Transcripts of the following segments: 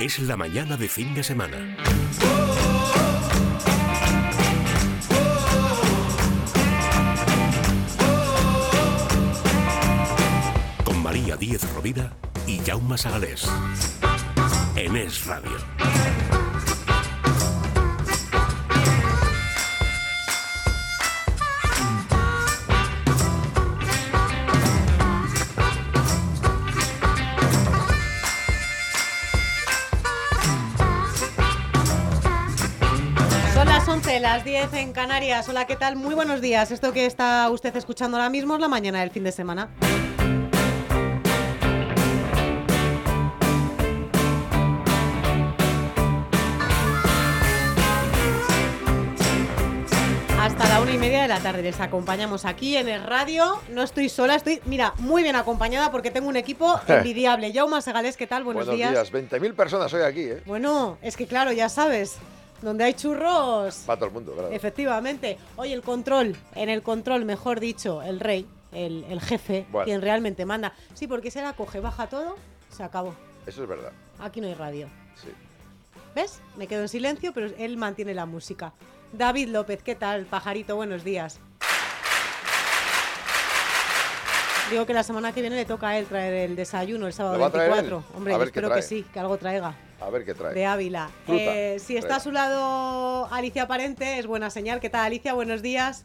Es la mañana de fin de semana. Con María Díez Rovira y Jaume Sagalés. En Es Radio. Las 11, las 10 en Canarias. Hola, ¿qué tal? Muy buenos días. Esto que está usted escuchando ahora mismo es la mañana del fin de semana. Hasta la una y media de la tarde les acompañamos aquí en el radio. No estoy sola, estoy, mira, muy bien acompañada porque tengo un equipo envidiable. Jaume Segales, ¿qué tal? Buenos, días. 20.000 personas hoy aquí, ¿eh? Bueno, es que claro, ya sabes, donde hay churros, Para todo el mundo, claro. efectivamente. Oye, el control, en el control, mejor dicho, el rey, el, el jefe, Bueno. quien realmente manda. Sí, porque se la coge, baja todo, se acabó. Eso es verdad, Aquí no hay radio. sí. ¿Ves? Me quedo en silencio, pero él mantiene la música. David López, ¿qué tal? Pajarito, buenos días. Digo que la semana que viene le toca a él traer el desayuno el sábado ¿Lo va a traer 24. él? Hombre, A ver espero que sí, que algo traiga. A ver qué trae. De Ávila. Fruta, Eh, si está a su lado Alicia Parente, es buena señal. ¿Qué tal, Alicia? Buenos días.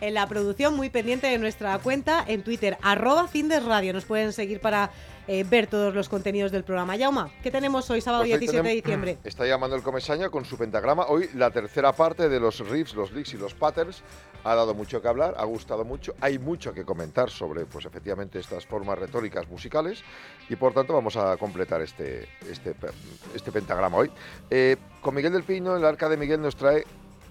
En la producción, muy pendiente de nuestra cuenta en Twitter, arroba Cindes Radio. Nos pueden seguir para eh, ver todos los contenidos del programa. Yauma, ¿qué tenemos hoy, sábado Pues hoy 17 de diciembre? Está llamando el Comesaña con su pentagrama. Hoy la tercera parte de los riffs, los licks y los patterns ha dado mucho que hablar, ha gustado mucho. Hay mucho que comentar sobre, pues efectivamente, estas formas retóricas musicales y por tanto vamos a completar este, este, este pentagrama hoy. Eh, con Miguel del Pino, el Arca de Miguel nos trae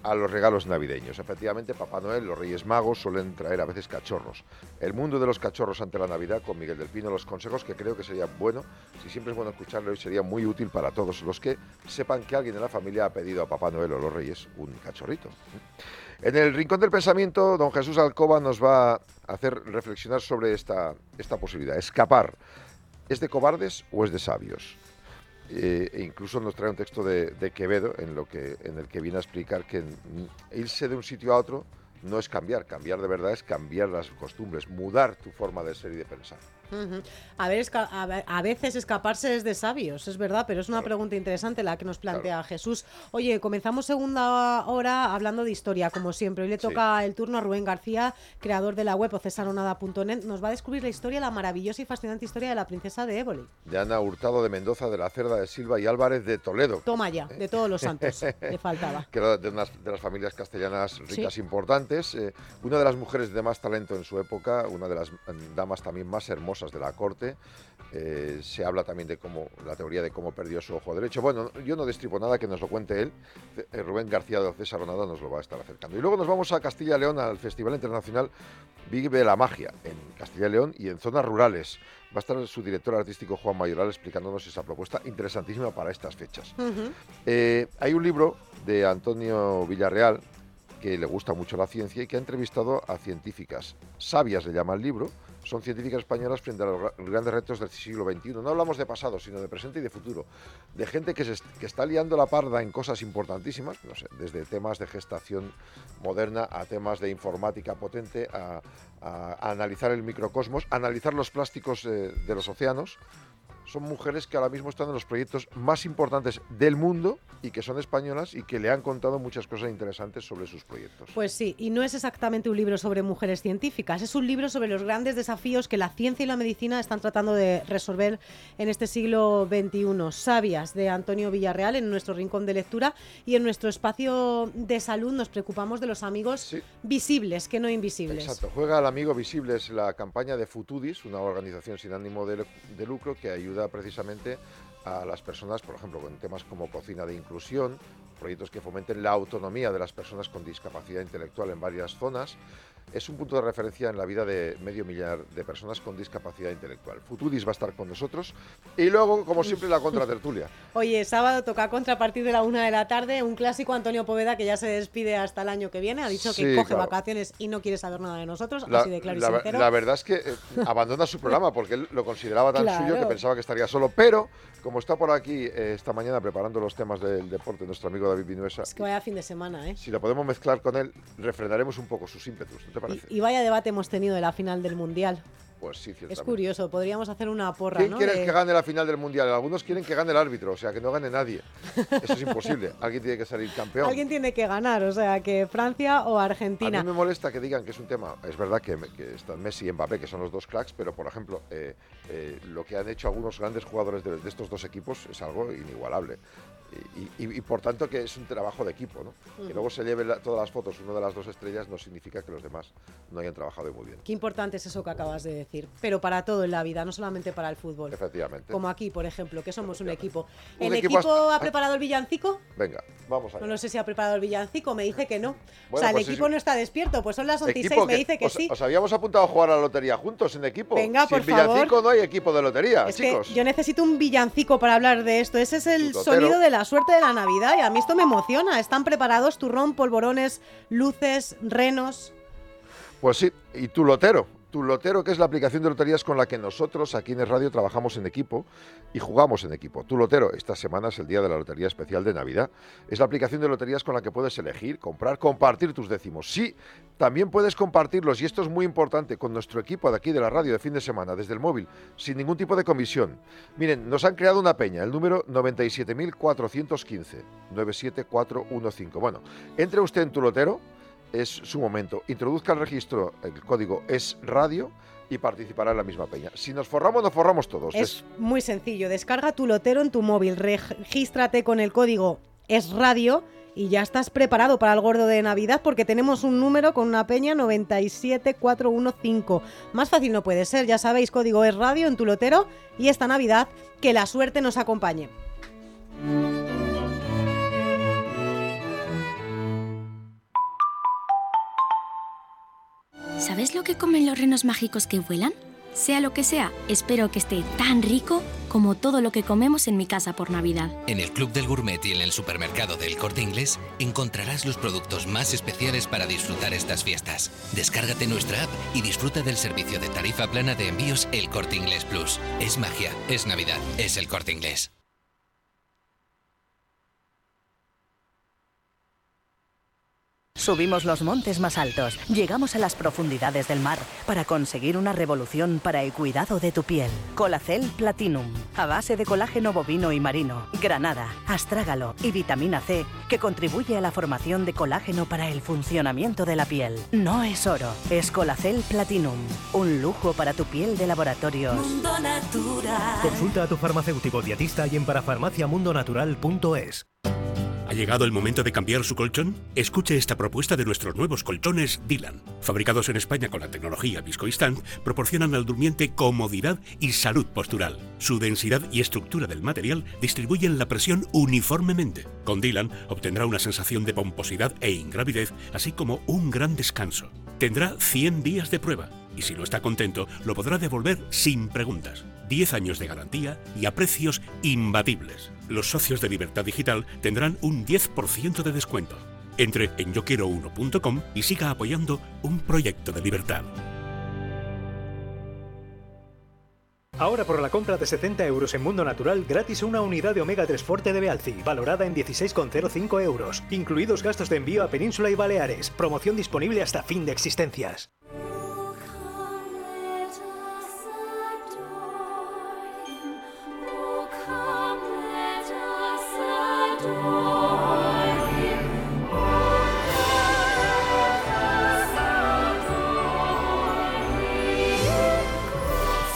a los regalos navideños. Efectivamente, Papá Noel, los Reyes Magos suelen traer a veces cachorros. El mundo de los cachorros ante la Navidad con Miguel del Pino, los consejos que creo que sería bueno, si siempre es bueno escucharlo hoy, sería muy útil para todos los que sepan que alguien de la familia ha pedido a Papá Noel o los Reyes un cachorrito. En el Rincón del Pensamiento, don Jesús Alcoba nos va a hacer reflexionar sobre esta, esta posibilidad. Escapar. ¿Es de cobardes o es de sabios? Eh, e incluso nos trae un texto de, de Quevedo en, lo que, en el que viene a explicar que irse de un sitio a otro no es cambiar, cambiar de verdad es cambiar las costumbres, mudar tu forma de ser y de pensar. A, ver, esca- a ve- a veces escaparse es de sabios, es verdad, pero es una pregunta interesante la que nos plantea Jesús. Oye, comenzamos segunda hora hablando de historia, como siempre. Hoy le Sí. toca el turno a Rubén García, creador de la web ocesanonada.net. Nos va a descubrir la historia, la maravillosa y fascinante historia de la princesa de Éboli. De Ana Hurtado de Mendoza, de la Cerda de Silva y Álvarez de Toledo. Toma ya, de todos los santos, le faltaba. que era de unas de las familias castellanas ricas importantes, eh, una de las mujeres de más talento en su época, una de las mm, damas también más hermosas de la corte. eh, se habla también de cómo la teoría de cómo perdió su ojo derecho. Bueno, yo no destripo nada que nos lo cuente él. Eh, Rubén García de César Ronada nos lo va a estar acercando. Y luego nos vamos a Castilla y León al Festival Internacional Vive la Magia en Castilla y León y en zonas rurales. Va a estar su director artístico Juan Mayoral explicándonos esa propuesta interesantísima para estas fechas. Eh, hay un libro de Antonio Villarreal que le gusta mucho la ciencia y que ha entrevistado a científicas. Sabias le llama el libro. Son científicas españolas frente a los gra- grandes retos del siglo XXI. No hablamos de pasado, sino de presente y de futuro. De gente que, está liando la parda en cosas importantísimas, no sé, desde temas de gestación moderna a temas de informática potente, a analizar el microcosmos, a analizar los plásticos eh, de los océanos son mujeres que ahora mismo están en los proyectos más importantes del mundo y que son españolas y que le han contado muchas cosas interesantes sobre sus proyectos. Pues sí, y no es exactamente un libro sobre mujeres científicas, es un libro sobre los grandes desafíos que la ciencia y la medicina están tratando de resolver en este siglo XXI. Sabias de Antonio Villarreal en nuestro rincón de lectura y en nuestro espacio de salud nos preocupamos de los amigos Sí. visibles que no invisibles. Exacto, juega al amigo visible, es la campaña de Futudis, una organización sin ánimo de, de lucro que ayuda precisamente a las personas, por ejemplo, con temas como cocina de inclusión, proyectos que fomenten la autonomía de las personas con discapacidad intelectual en varias zonas. Es un punto de referencia en la vida de medio millar de personas con discapacidad intelectual. Futudis va a estar con nosotros y luego, como siempre, la contratertulia. Oye, sábado toca contra a partir de la una de la tarde, un clásico Antonio Poveda que ya se despide hasta el año que viene, ha dicho que coge claro. vacaciones y no quiere saber nada de nosotros, La, así de claro y la- sincero. la verdad es que eh, abandona su programa porque él lo consideraba tan Claro. suyo que pensaba que estaría solo, pero como está por aquí eh, esta mañana preparando los temas del deporte, nuestro amigo David Vinuesa, Es que vaya fin de semana, ¿eh? si lo podemos mezclar con él, refrendaremos un poco sus ímpetus, ¿no te parece? Y, y vaya debate hemos tenido de la final del Mundial. Pues sí. Es curioso, podríamos hacer una porra, ¿Quién ¿no? quiere de- que gane la final del Mundial? Algunos quieren que gane el árbitro, o sea, que no gane nadie. Eso es imposible. Alguien tiene que salir campeón. Alguien tiene que ganar, o sea, que Francia o A Argentina. mí me molesta que digan que es un tema. Es verdad que, que están Messi y Mbappé, que son los dos cracks, pero por ejemplo, eh, eh, lo que han hecho algunos grandes jugadores de, de estos dos equipos es algo inigualable. Y, y- y, por tanto que es un trabajo de equipo, ¿no? Que luego se lleven la- todas las fotos uno de las dos estrellas no significa que los demás no hayan trabajado muy bien. Qué importante es eso que acabas de decir, pero para todo en la vida, no solamente para el fútbol. Efectivamente. Como aquí, por ejemplo, que somos un equipo. Un ¿El equipo ha preparado el villancico? Venga, vamos allá. No, no sé si ha preparado el villancico, me dice que no. o sea, el pues equipo sí. no está despierto, pues son las 11 y Equipo 6, me dice que os, sí. os habíamos apuntado a jugar a la lotería juntos en equipo. Venga, Sin por favor. villancico no hay equipo de lotería, Es chicos. que yo necesito un villancico para hablar de esto. Ese es el sonido de la suerte de la Navidad y a mí esto me emociona. Están preparados turrón, polvorones, luces, renos. Pues sí, y tu lotero. Tu lotero, que es la aplicación de loterías con la que nosotros aquí en radio trabajamos en equipo y jugamos en equipo. Tu lotero, esta semana es el día de la Lotería Especial de Navidad. Es la aplicación de loterías con la que puedes elegir, comprar, compartir tus décimos. Sí, también puedes compartirlos, y esto es muy importante, con nuestro equipo de aquí de la radio de fin de semana, desde el móvil, sin ningún tipo de comisión. Miren, nos han creado una peña, el número 97.415, 97415. Bueno, entre usted en tu lotero es su momento. Introduzca el registro, el código es radio y participará en la misma peña. Si nos forramos, nos forramos todos. Es muy sencillo. Descarga tu lotero en tu móvil, regístrate con el código es radio y ya estás preparado para el gordo de Navidad porque tenemos un número con una peña 97415. Más fácil no puede ser, ya sabéis, código es radio en tu lotero y esta Navidad que la suerte nos acompañe. ¿Sabes lo que comen los renos mágicos que vuelan? Sea lo que sea, espero que esté tan rico como todo lo que comemos en mi casa por Navidad. En el Club del Gourmet y en el supermercado del Corte Inglés encontrarás los productos más especiales para disfrutar estas fiestas. Descárgate nuestra app y disfruta del servicio de tarifa plana de envíos El Corte Inglés Plus. Es magia, es Navidad, es el Corte Inglés. Subimos los montes más altos, llegamos a las profundidades del mar para conseguir una revolución para el cuidado de tu piel. Colacel Platinum, a base de colágeno bovino y marino, granada, astrágalo y vitamina C, que contribuye a la formación de colágeno para el funcionamiento de la piel. No es oro, es Colacel Platinum, un lujo para tu piel de laboratorios. Mundo Natural. Consulta a tu farmacéutico dietista y en parafarmaciamundonatural.es. ¿Ha llegado el momento de cambiar su colchón? Escuche esta propuesta de nuestros nuevos colchones Dylan. Fabricados en España con la tecnología Viscoinstant, proporcionan al durmiente comodidad y salud postural. Su densidad y estructura del material distribuyen la presión uniformemente. Con Dylan obtendrá una sensación de pomposidad e ingravidez, así como un gran descanso. Tendrá 100 días de prueba y si no está contento, lo podrá devolver sin preguntas. 10 años de garantía y a precios imbatibles. Los socios de Libertad Digital tendrán un 10% de descuento. Entre en yoquiero1.com y siga apoyando un proyecto de libertad. Ahora por la compra de 70 euros en Mundo Natural, gratis una unidad de Omega 3 Forte de Bealci, valorada en 16,05 euros, incluidos gastos de envío a Península y Baleares. Promoción disponible hasta fin de existencias.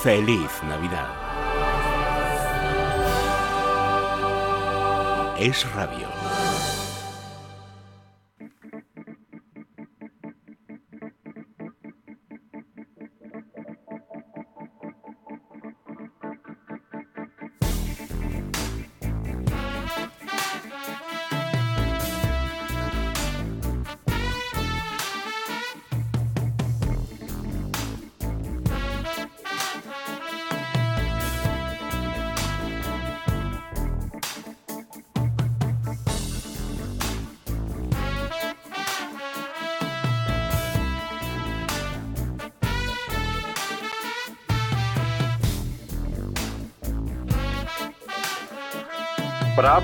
Feliz Navidad. Es Radio.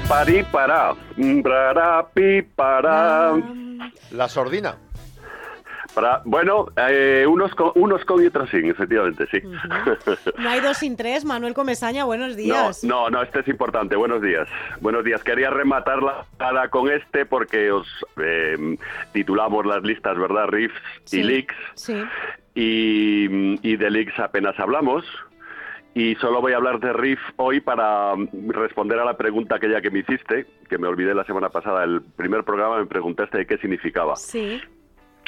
Pari, para. Para, pi, para. La sordina. Para, bueno, eh, unos, con, unos con y otros sin, efectivamente, sí. No hay dos sin tres. Manuel Comesaña, buenos días. No, no, no, este es importante. Buenos días. Buenos días. Quería rematar la cara con este porque os eh, titulamos las listas, ¿verdad? Riffs Sí, y leaks. Sí. Y, y de leaks apenas hablamos. Y solo voy a hablar de Riff hoy para mm, responder a la pregunta aquella que me hiciste, que me olvidé la semana pasada. El primer programa me preguntaste de qué significaba. Sí.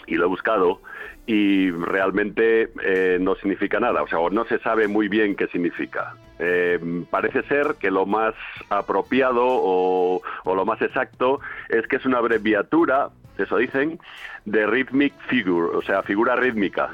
Y lo he buscado y realmente eh, no significa nada, o sea, o no se sabe muy bien qué significa. Eh, parece ser que lo más apropiado o, o lo más exacto es que es una abreviatura, eso dicen, de rhythmic figure, o sea, figura rítmica.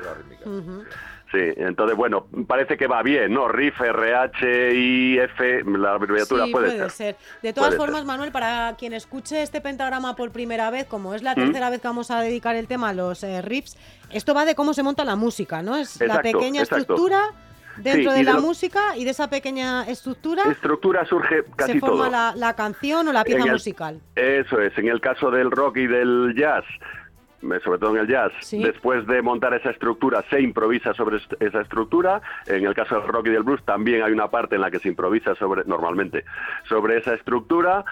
Sí, entonces, bueno, parece que va bien, ¿no? RIF, RH, F, la abreviatura Sí, puede, ser. De todas Puede formas, ser. Manuel, para quien escuche este pentagrama por primera vez, como es la ¿Mm? tercera vez que vamos a dedicar el tema a los eh, riffs, esto va de cómo se monta la música, ¿no? Es la pequeña exacto. estructura dentro Sí, de la lo- música y de esa pequeña estructura Estructura surge casi se forma todo. la, la canción o la pieza el- musical. Eso es, en el caso del rock y del jazz, sobre todo en el jazz, Sí. después de montar esa estructura se improvisa sobre esa estructura. En el caso del rock y del blues también hay una parte en la que se improvisa sobre, normalmente, sobre esa estructura.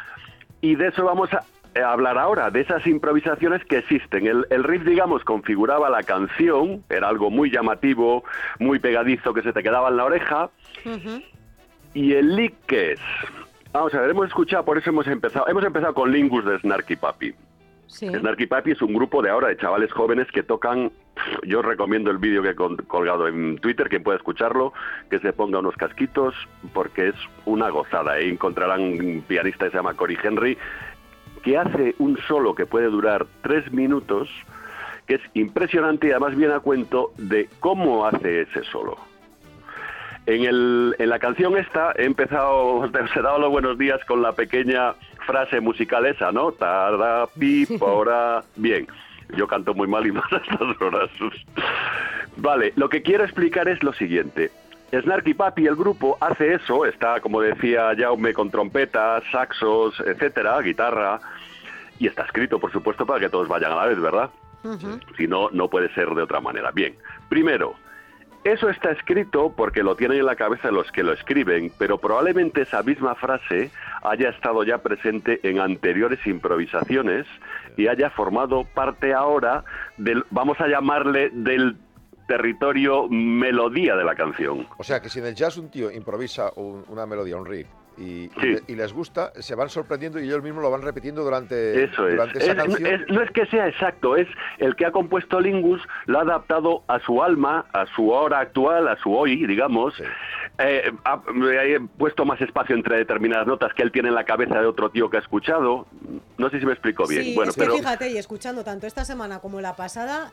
Y de eso vamos a eh, hablar ahora, de esas improvisaciones que existen. El, el riff, digamos, configuraba la canción, era algo muy llamativo, muy pegadizo que se te quedaba en la oreja. ¿Y el lick qué es? Vamos a ver, hemos escuchado, por eso hemos empezado. Hemos empezado con Lingus de Snarky Papi. Snarky Papi es un grupo de ahora de chavales jóvenes que tocan. Yo recomiendo el vídeo que he colgado en Twitter, quien pueda escucharlo, que se ponga unos casquitos, porque es una gozada. Ahí encontrarán un pianista que se llama Cory Henry, que hace un solo que puede durar tres minutos, que es impresionante y además viene a cuento de cómo hace ese solo. En, el, en la canción esta he empezado, os he dado los buenos días con la pequeña frase musical esa, ¿no? Tarda, pi, pora. Bien, yo canto muy mal y más a estas horas. Vale, lo que quiero explicar es lo siguiente. Snarky Papi, el grupo, hace eso, está, como decía Jaume, con trompetas, saxos, etcétera, guitarra, y está escrito, por supuesto, para que todos vayan a la vez, ¿verdad? Si no, no puede ser de otra manera. Bien, primero, eso está escrito porque lo tienen en la cabeza los que lo escriben, pero probablemente esa misma frase haya estado ya presente en anteriores improvisaciones y haya formado parte ahora del, vamos a llamarle, del territorio melodía de la canción. O sea que si en el jazz un tío improvisa un- una melodía, un riff, y, Sí. y les gusta, se van sorprendiendo y ellos mismos lo van repitiendo durante, Eso es. durante esa Es- canción. es- no es que sea exacto, es el que ha compuesto Lingus, lo ha adaptado a su alma, a su hora actual, a su hoy, digamos. Eh, ha, he puesto más espacio entre determinadas notas que él tiene en la cabeza de otro tío que ha escuchado. No sé si me explico bien. Sí, bueno, es que pero fíjate, y escuchando tanto esta semana como la pasada,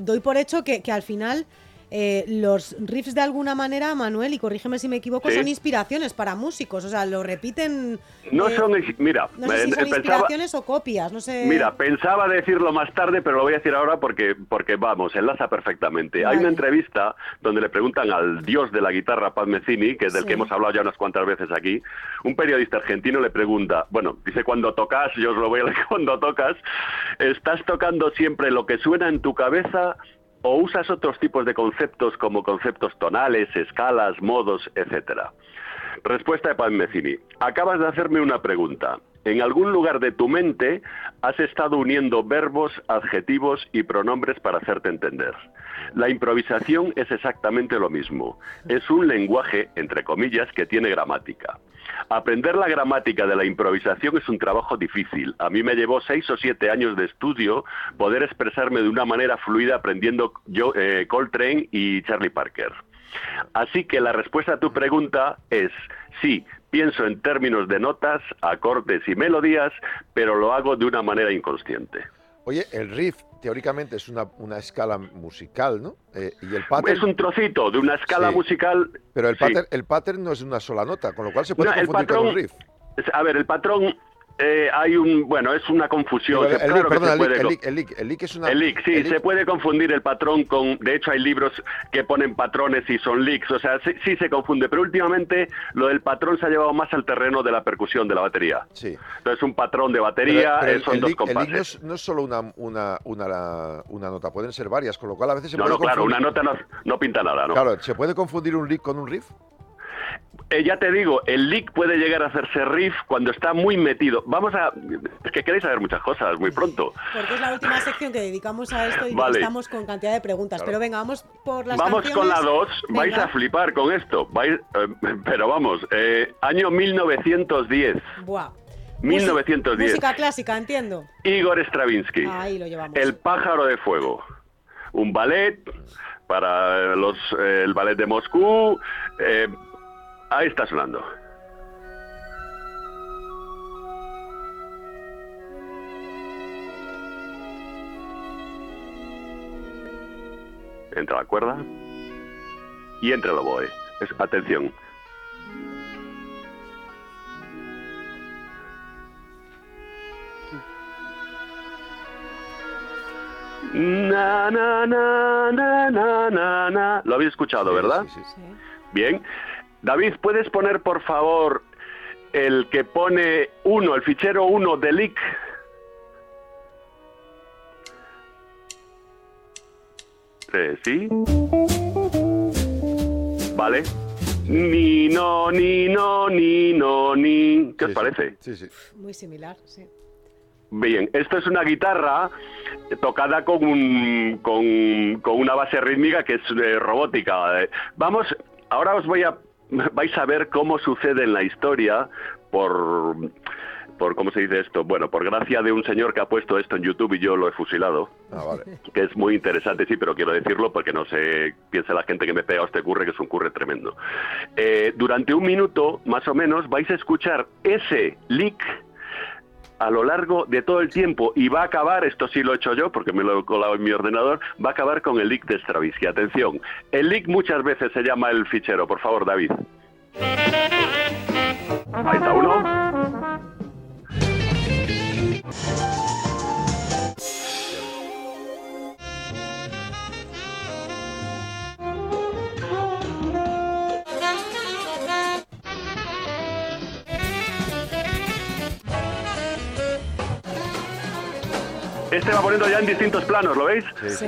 doy por hecho que, que al final eh, los riffs de alguna manera, Manuel, y corrígeme si me equivoco, Sí. son inspiraciones para músicos, o sea, lo repiten... no eh, son, mira, No sé si son pensaba- inspiraciones o copias, no sé... Mira, pensaba decirlo más tarde, pero lo voy a decir ahora porque, porque vamos, enlaza perfectamente. Hay una entrevista donde le preguntan al dios de la guitarra, Paz Mezzini, que es del Sí. que hemos hablado ya unas cuantas veces aquí, un periodista argentino le pregunta, bueno, dice cuando tocas, yo os lo voy a leer cuando tocas, ¿estás tocando siempre lo que suena en tu cabeza o usas otros tipos de conceptos como conceptos tonales, escalas, modos, etcétera? Respuesta de Paz Mezzini. Acabas de hacerme una pregunta. En algún lugar de tu mente has estado uniendo verbos, adjetivos y pronombres para hacerte entender. La improvisación es exactamente lo mismo. Es un lenguaje, entre comillas, que tiene gramática. Aprender la gramática de la improvisación es un trabajo difícil. A mí me llevó seis o siete años de estudio poder expresarme de una manera fluida aprendiendo yo, eh, Coltrane y Charlie Parker. Así que la respuesta a tu pregunta es sí, pienso en términos de notas, acordes y melodías, pero lo hago de una manera inconsciente. Oye, el riff teóricamente es una, una escala musical, ¿no? Eh, y el Es un trocito de una escala musical. Pero el, pattern, el pattern no es una sola nota, con lo cual se puede confundir con un riff. A ver, el patrón eh, hay un, bueno, es una confusión. el, lick, es una... El lick, sí, se puede confundir el patrón con, de hecho hay libros que ponen patrones y son licks, o sea, sí, se confunde, pero últimamente lo del patrón se ha llevado más al terreno de la percusión de la batería. Sí. Entonces un patrón de batería eh, son dos compases. El lick no es, solo una, una, una, una, nota, pueden ser varias, con lo cual a veces se no, puede No, claro, una nota no, no pinta nada, ¿no? Claro, ¿se puede confundir un lick con un riff? Eh, ya te digo, el lick puede llegar a hacerse riff cuando está muy metido. Vamos a... Es que queréis saber muchas cosas muy pronto. Porque es la última sección que dedicamos a esto y estamos con cantidad de preguntas. Pero venga, vamos por las Vamos con la 2. Vais a flipar con esto. Vais, eh, pero vamos, eh, año 1910. Buah. 1910. Música clásica, entiendo. Igor Stravinsky. Ahí lo llevamos. El pájaro de fuego. Un ballet para los, el ballet de Moscú. Ahí está sonando. Entra la cuerda y entra el oboe. Es, atención. Na, na, na, na, na, na, Lo habéis escuchado, ¿verdad? Sí, sí, sí. Bien. David, ¿puedes poner por favor el que pone uno, el fichero 1 de lick? Eh, ¿Sí? Vale. Ni, no, ni, no, ni, no, ni. ¿Qué os parece? Sí, sí. Muy similar, sí. Bien, esto es una guitarra tocada con, un, con, con una base rítmica que es eh, robótica. Vamos, ahora os voy a vais a ver cómo sucede en la historia por por cómo se dice esto, bueno, por gracia de un señor que ha puesto esto en YouTube y yo lo he fusilado, ah, vale. que es muy interesante, sí, pero quiero decirlo porque no se piensa la gente que me pega este curre, que es un curre tremendo. Eh, durante un minuto, más o menos, vais a escuchar ese lick a lo largo de todo el tiempo y va a acabar, esto sí lo he hecho yo porque me lo he colado en mi ordenador, va a acabar con el leak de Stravinsky. Atención, el leak muchas veces se llama el fichero, por favor David. Ahí está uno. Este va poniendo ya en distintos planos, ¿lo veis? Sí.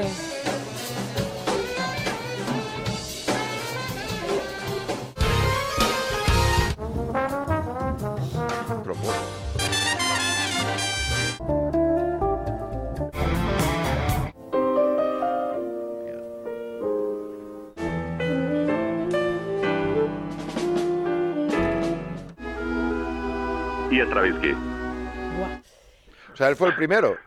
Y Stravinsky. O sea, él fue el primero.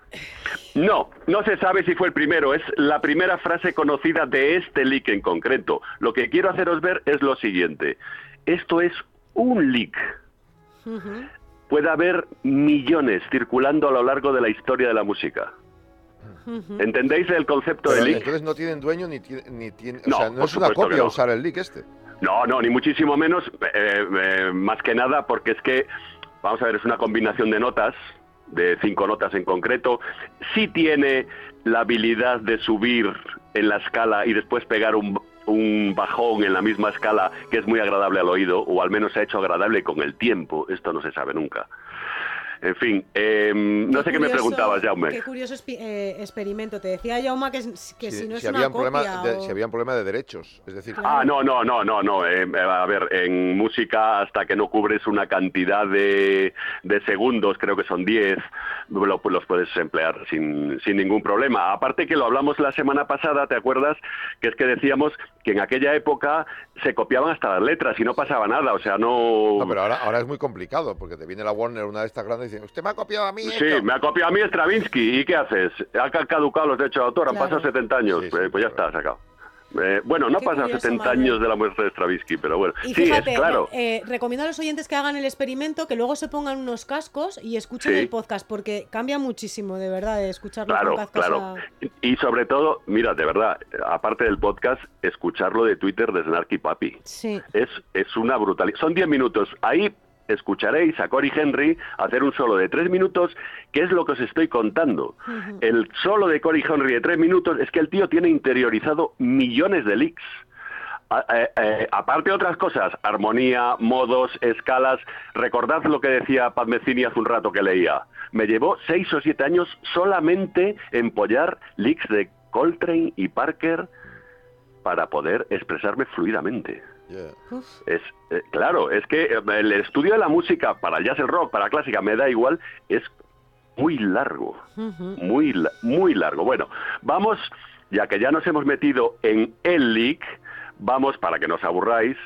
No, no se sabe si fue el primero, es la primera frase conocida de este leak en concreto. Lo que quiero haceros ver es lo siguiente. Esto es un leak. Puede haber millones circulando a lo largo de la historia de la música. ¿Entendéis el concepto de leak? Entonces no tienen dueño ni, ni tienen... o sea, no es una copia usar el leak este. No, no, ni muchísimo menos. Eh, eh, más que nada porque es que, vamos a ver, es una combinación de notas de cinco notas en concreto, sí tiene la habilidad de subir en la escala y después pegar un, un bajón en la misma escala que es muy agradable al oído, o al menos se ha hecho agradable con el tiempo, esto no se sabe nunca. En fin, eh, no sé qué me preguntabas, Jaume. Qué curioso eh, experimento. Te decía Jauma que, que si no es si, una había un copia de, o- si había un problema de derechos. Es decir, Ah, no, no, no, no, no. eh, a ver, en música hasta que no cubres una cantidad de, de segundos, creo que son 10, lo- los puedes emplear sin, sin ningún problema. Aparte que lo hablamos la semana pasada, ¿te acuerdas? Que es que decíamos que en aquella época se copiaban hasta las letras y no pasaba nada, o sea, no... No, pero ahora, ahora es muy complicado, porque te viene la Warner, una de estas grandes, y dice, usted me ha copiado a mí Sí, esto". me ha copiado a mí Stravinsky. ¿Y qué haces? Ha ca- caducado los derechos de autor, han Claro. pasado 70 años. Sí, sí, Eh, pues ya está, sacado. Eh, bueno, no Qué pasado curioso, 70 Manuel. años de la muerte de Stravinsky, pero bueno. Y sí, fíjate, es claro. eh, recomiendo a los oyentes que hagan el experimento, que luego se pongan unos cascos y escuchen Sí. el podcast, porque cambia muchísimo, de verdad, de escucharlo Claro, con claro. a- Y sobre todo, mira, de verdad, aparte del podcast, escucharlo de Twitter de Snarky Papi. Sí. Es, es una brutalidad. Son 10 minutos. Ahí escucharéis a Cory Henry hacer un solo de 3 minutos, que es lo que os estoy contando. El solo de Cory Henry de 3 minutos es que el tío tiene interiorizado millones de leaks. A- eh, eh, aparte de otras cosas, armonía, modos, escalas, recordad lo que decía Pat Metheny hace un rato que leía. Me llevó seis o siete años solamente empollar leaks de Coltrane y Parker para poder expresarme fluidamente. Es eh, claro, es que eh, el estudio de la música para jazz, el rock, para la clásica, me da igual, es muy largo, muy muy largo. Bueno, vamos, ya que ya nos hemos metido en el leak, vamos para que no os aburráis.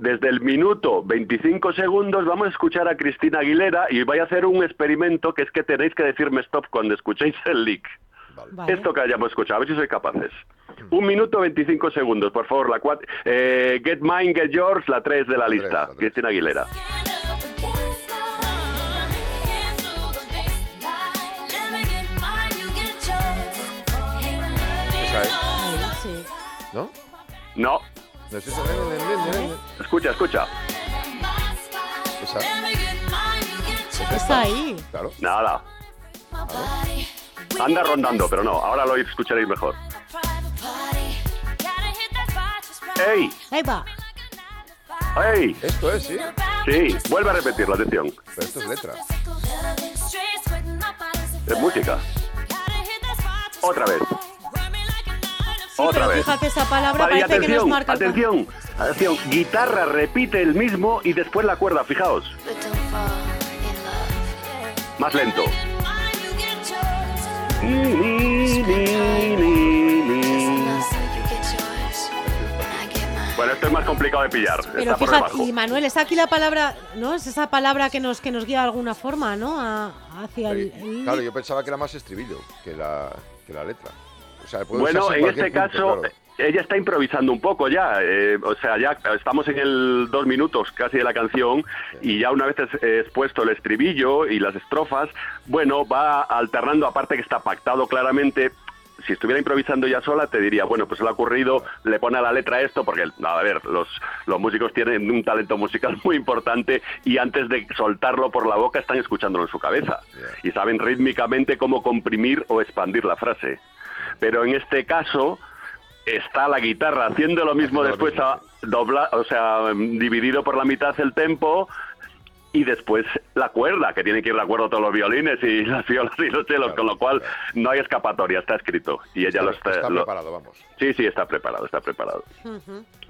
Desde el minuto 25 segundos vamos a escuchar a Cristina Aguilera y voy a hacer un experimento que es que tenéis que decirme stop cuando escuchéis el leak. Esto que hayamos escuchado, a ver si sois capaces. Un minuto 25 segundos, por favor. La cuat- eh, Get Mine, Get Yours, la 3 de la lista. Cristina Aguilera. Esa es, Sí. ¿no? No. ¿No es esa? Escucha, escucha. Esa. Está ahí. Claro. Nada. Anda rondando, pero no. Ahora lo escucharéis mejor. ¡Ey! Ahí va. ¡Ey! Esto es, sí. Sí, vuelve a repetirlo, atención. Pero esto es letra. Es música. Otra vez. Otra Pero vez. fíjate, esa palabra Vale, parece que nos atención, marca pa- atención, atención. Guitarra repite el mismo y después la cuerda, fijaos. Más lento. Bueno, esto es más complicado de pillar. Pero Está fíjate, y Manuel, es aquí la palabra, ¿no? Es esa palabra que nos, que nos guía de alguna forma, ¿no? A- hacia el, el- Claro, yo pensaba que era más estribillo que la, que la letra. O sea, puede Bueno, en este punto, caso, claro. Ella está improvisando un poco ya. eh, o sea, ya estamos en el dos minutos casi de la canción y ya una vez es- expuesto el estribillo y las estrofas, bueno, va alternando, aparte que está pactado claramente. Si estuviera improvisando ya sola, te diría, bueno, pues se le ha ocurrido, le pone a la letra esto, porque, a ver, los, los músicos tienen un talento musical muy importante y antes de soltarlo por la boca están escuchándolo en su cabeza y saben rítmicamente cómo comprimir o expandir la frase. Pero en este caso está la guitarra haciendo lo mismo después, a dobla, o sea, em, dividido por la mitad el tempo y después la cuerda, que tiene que ir de acuerdo todos los violines y las violas y los chelos, con lo cual no hay escapatoria, está escrito y ella lo está... Está lo- preparado, vamos. Sí, sí, está preparado, está preparado.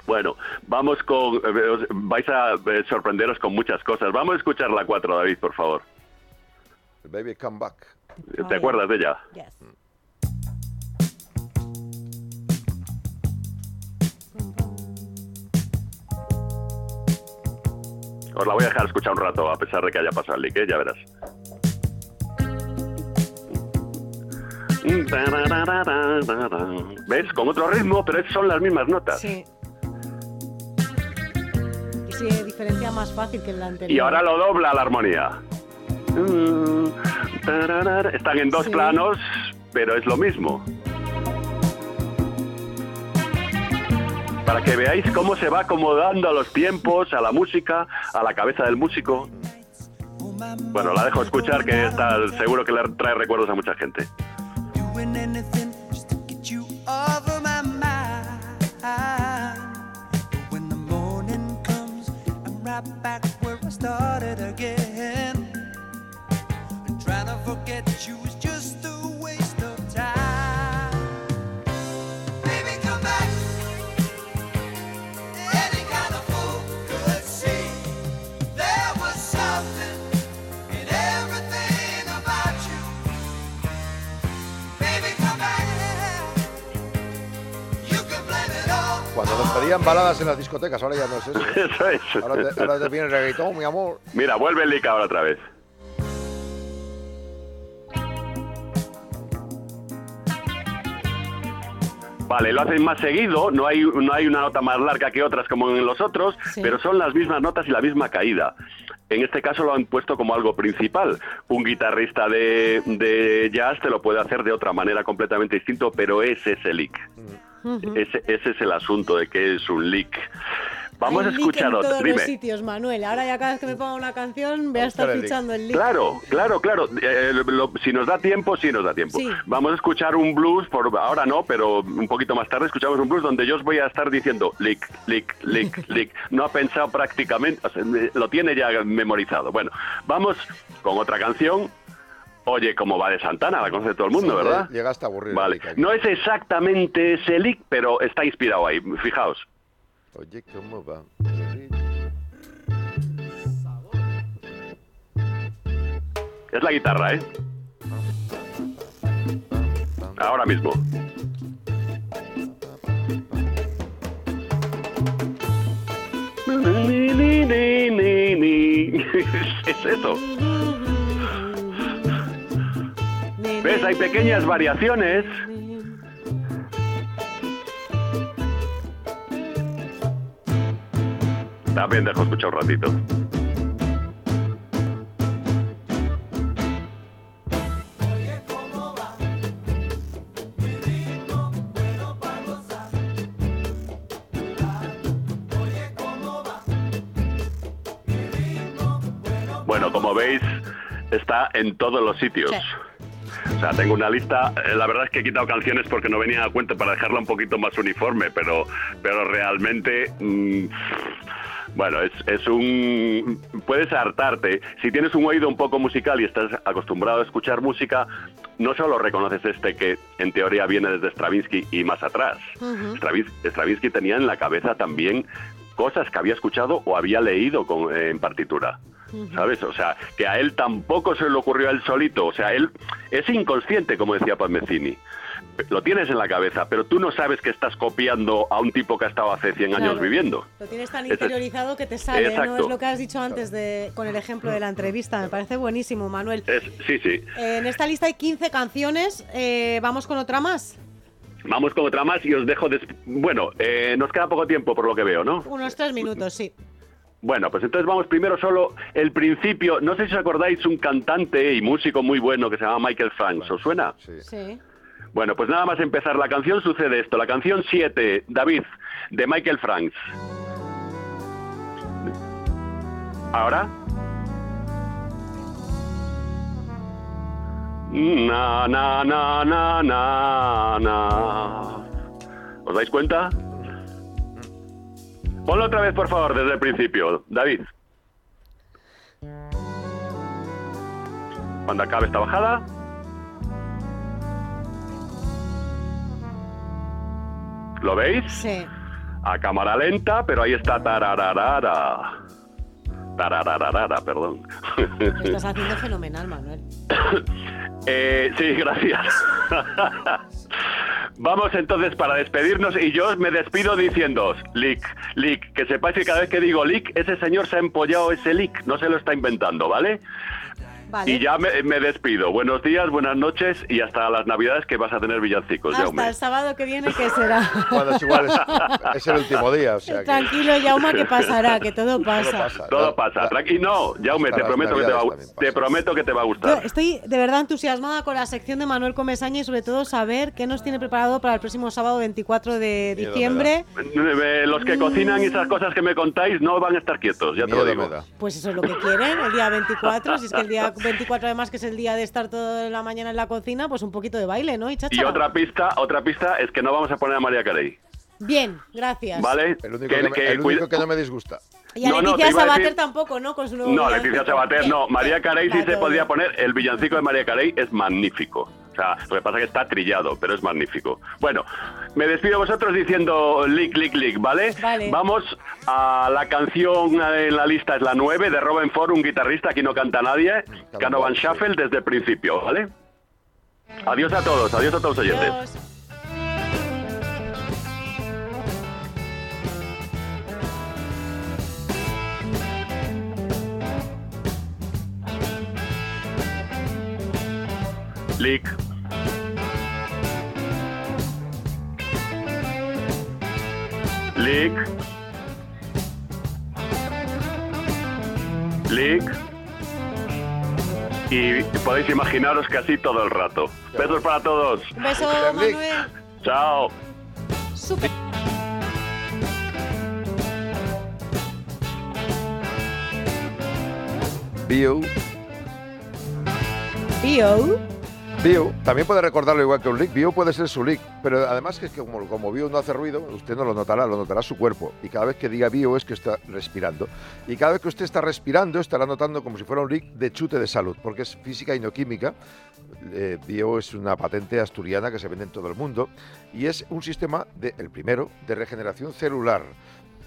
Bueno, vamos con... eh, vais a eh, sorprenderos con muchas cosas. Vamos a escuchar la 4, David, por favor. Baby Come Back. ¿Te acuerdas de ella? Os la voy a dejar escuchar un rato, a pesar de que haya pasado el ¿eh? ya verás. ¿Ves? Con otro ritmo, pero son las mismas notas. Sí. Y se diferencia más fácil que en la anterior. Y ahora lo dobla la armonía. Están en dos Sí. planos, pero es lo mismo. Para que veáis cómo se va acomodando a los tiempos, a la música, a la cabeza del músico. Bueno, la dejo escuchar que está seguro que le trae recuerdos a mucha gente. Pedían baladas en las discotecas, ahora ya no es eso. Eso es. Ahora te, ahora te viene el reggaetón, mi amor. Mira, vuelve el lick ahora otra vez. Vale, lo hacen más seguido, no hay, no hay una nota más larga que otras como en los otros, Sí. pero son las mismas notas y la misma caída. En este caso lo han puesto como algo principal. Un guitarrista de, de jazz te lo puede hacer de otra manera completamente distinto, pero ese es el lick. Ese, ese es el asunto de que es un lick. Vamos a escuchar en otro. todos Dime. los sitios, Manuel. Ahora ya cada vez que me ponga una canción voy a estar fichando el link. Claro, claro, claro. Eh, lo- si nos da tiempo, sí nos da tiempo. Sí. Vamos a escuchar un blues, por ahora no, pero un poquito más tarde escuchamos un blues donde yo os voy a estar diciendo lick, lick, lick, lick. No ha pensado prácticamente, o sea, lo tiene ya memorizado. Bueno, vamos con otra canción. Oye, cómo va de Santana, la conoce todo el mundo, Sí, ¿verdad? Llegaste a aburrir. Vale. No es exactamente ese lick, pero está inspirado ahí. Fijaos. Oye, ¿cómo va? Es la guitarra, ¿eh? Ahora mismo. Es eso. ¿Ves? Hay pequeñas variaciones. También dejo escuchar un ratito. Bueno, como veis, está en todos los sitios. O sea, tengo una lista. eh, La verdad es que he quitado canciones porque no venía a cuenta para dejarla un poquito más uniforme, pero, pero realmente. mm, bueno, es, es un... Puedes hartarte. Si tienes un oído un poco musical y estás acostumbrado a escuchar música, no solo reconoces este que en teoría viene desde Stravinsky y más atrás. Stravins- Stravinsky tenía en la cabeza también cosas que había escuchado o había leído con- en partitura. ¿Sabes? O sea, que a él tampoco se le ocurrió a él solito. O sea, él es inconsciente, como decía Palmecini. Lo tienes en la cabeza, pero tú no sabes que estás copiando a un tipo que ha estado hace 100 años Claro. viviendo. Lo tienes tan interiorizado que te sale, ¿no? Exacto. Es lo que has dicho antes de, con el ejemplo de la entrevista. Me parece buenísimo, Manuel. Es, sí, sí. Eh, en esta lista hay 15 canciones. eh, ¿Vamos con otra más? Vamos con otra más y os dejo... des- Bueno, eh, nos queda poco tiempo por lo que veo, ¿no? Unos tres minutos, sí. Bueno, pues entonces vamos primero solo el principio. No sé si os acordáis un cantante y músico muy bueno que se llama Michael Franks. ¿Os suena? Sí. Bueno, pues nada más empezar la canción sucede esto. La canción 7, David, de Michael Franks. ¿Ahora? Na, na, na, na, na, na. ¿Os dais cuenta? Ponlo otra vez, por favor, desde el principio. David. Cuando acabe esta bajada. ¿Lo veis? Sí. A cámara lenta, pero ahí está tarararara. Tarararara, perdón. Lo estás haciendo fenomenal, Manuel. Eh, sí, gracias. Vamos entonces para despedirnos y yo me despido diciendo, Lick, Lick, que sepáis que cada vez que digo Lick, ese señor se ha empollado ese Lick, no se lo está inventando, ¿vale? Vale. Y ya me, me despido. Buenos días, buenas noches y hasta las navidades que vas a tener villancicos, Hasta Jaume. el sábado que viene, que será? Bueno, es igual, es, es el último día, o sea que... Tranquilo, Yauma, que pasará, que todo pasa. Todo pasa. Tranqui- no, Jaume, hasta te prometo, que te, va, te prometo que te va a Yo gustar. estoy de verdad entusiasmada con la sección de Manuel Comesaña y sobre todo saber qué nos tiene preparado para el próximo sábado 24 de Miedo diciembre. Eh, Los que cocinan y esas cosas que me contáis no van a estar quietos, ya te lo digo. Pues eso es lo que quieren, el día 24, si es que el día 24 además que es el día de estar toda la mañana en la cocina, pues un poquito de baile, ¿no? Y Y otra pista, otra pista es que no vamos a poner a María Carey. Bien, gracias. ¿Vale? El único que, me- el único cuida- que no me disgusta. Y a No, no, Leticia a Sabater decir- tampoco, ¿no? Con su nuevo No. Leticia Sabater no. María Carey sí Está se bien. poner. El villancico de María Carey es magnífico. O sea, lo que pasa es que está trillado, pero es magnífico. Bueno, me despido de vosotros diciendo lick, lick, lick, ¿vale? Vale. Vamos a la canción en la lista, es la 9, de Robin Ford, un guitarrista, aquí no canta nadie. Canovan Shuffle desde el principio, ¿vale? Adiós a todos, adiós a todos los oyentes. Adiós. Lick. Lick. Lick. Y podéis imaginaros que así todo el rato. Besos para todos. Un beso, Lick. Manuel. Chao. Súper. Bio. Bio. Bio, también puede recordarlo igual que un lick. Bio puede ser su lick, pero además que es que como, como no hace ruido, usted no lo notará, lo notará su cuerpo. Y cada vez que diga Bio es que está respirando. Y cada vez que usted está respirando, estará notando como si fuera un lick de chute de salud, porque es física y no química. Eh, Bio es una patente asturiana que se vende en todo el mundo y es un sistema, de, el primero, de regeneración celular.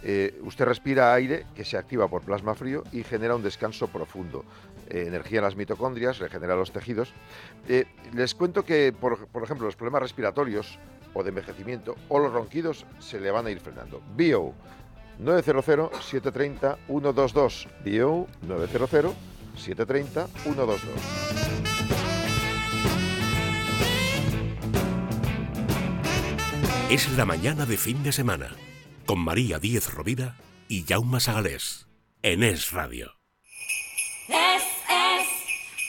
Eh, usted respira aire que se activa por plasma frío y genera un descanso profundo. Eh, energía en las mitocondrias, regenera los tejidos. Eh, les cuento que, por, ejemplo, los problemas respiratorios o de envejecimiento o los ronquidos se le van a ir frenando. Bio 900-730-122. Bio 900-730-122. Es la mañana de fin de semana con María Díez Rovira y Jaume Sagalés en Es Radio.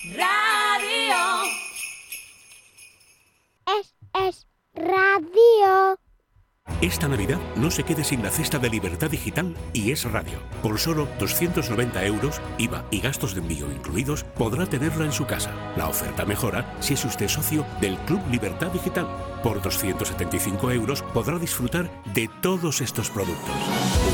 Es, es radio. Es, es radio. Esta Navidad no se quede sin la cesta de Libertad Digital y Es Radio. Por solo 290 euros, IVA y gastos de envío incluidos, podrá tenerla en su casa. La oferta mejora si es usted socio del Club Libertad Digital. Por 275 euros podrá disfrutar de todos estos productos.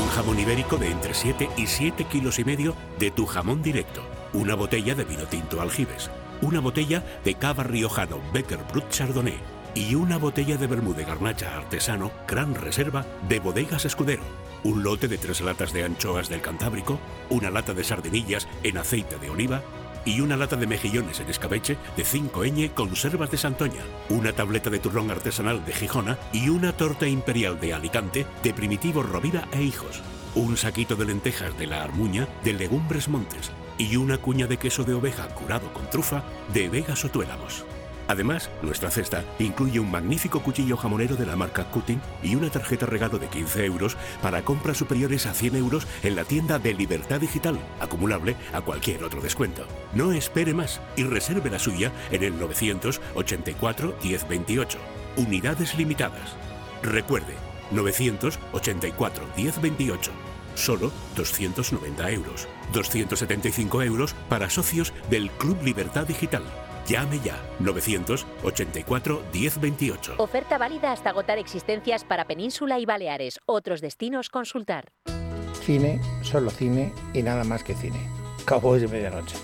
Un jamón ibérico de entre 7 y 7 kilos y medio de tu jamón directo. Una botella de vino tinto aljibes. Una botella de cava riojano Becker Brut Chardonnay y una botella de vermú de garnacha artesano Gran Reserva de Bodegas Escudero, un lote de tres latas de anchoas del Cantábrico, una lata de sardinillas en aceite de oliva y una lata de mejillones en escabeche de 5 ñ conservas de Santoña, una tableta de turrón artesanal de Gijona y una torta imperial de Alicante de Primitivo Rovira e Hijos, un saquito de lentejas de la Armuña de Legumbres Montes y una cuña de queso de oveja curado con trufa de Vegas Otuélamos. Además, nuestra cesta incluye un magnífico cuchillo jamonero de la marca Cutting y una tarjeta regalo de 15 euros para compras superiores a 100 euros en la tienda de Libertad Digital, acumulable a cualquier otro descuento. No espere más y reserve la suya en el 984 1028. Unidades limitadas. Recuerde, 984 1028. Solo 290 euros. 275 euros para socios del Club Libertad Digital. Llame ya 984 1028. Oferta válida hasta agotar existencias para Península y Baleares. Otros destinos consultar. Cine, solo cine y nada más que cine. Cowboys de medianoche.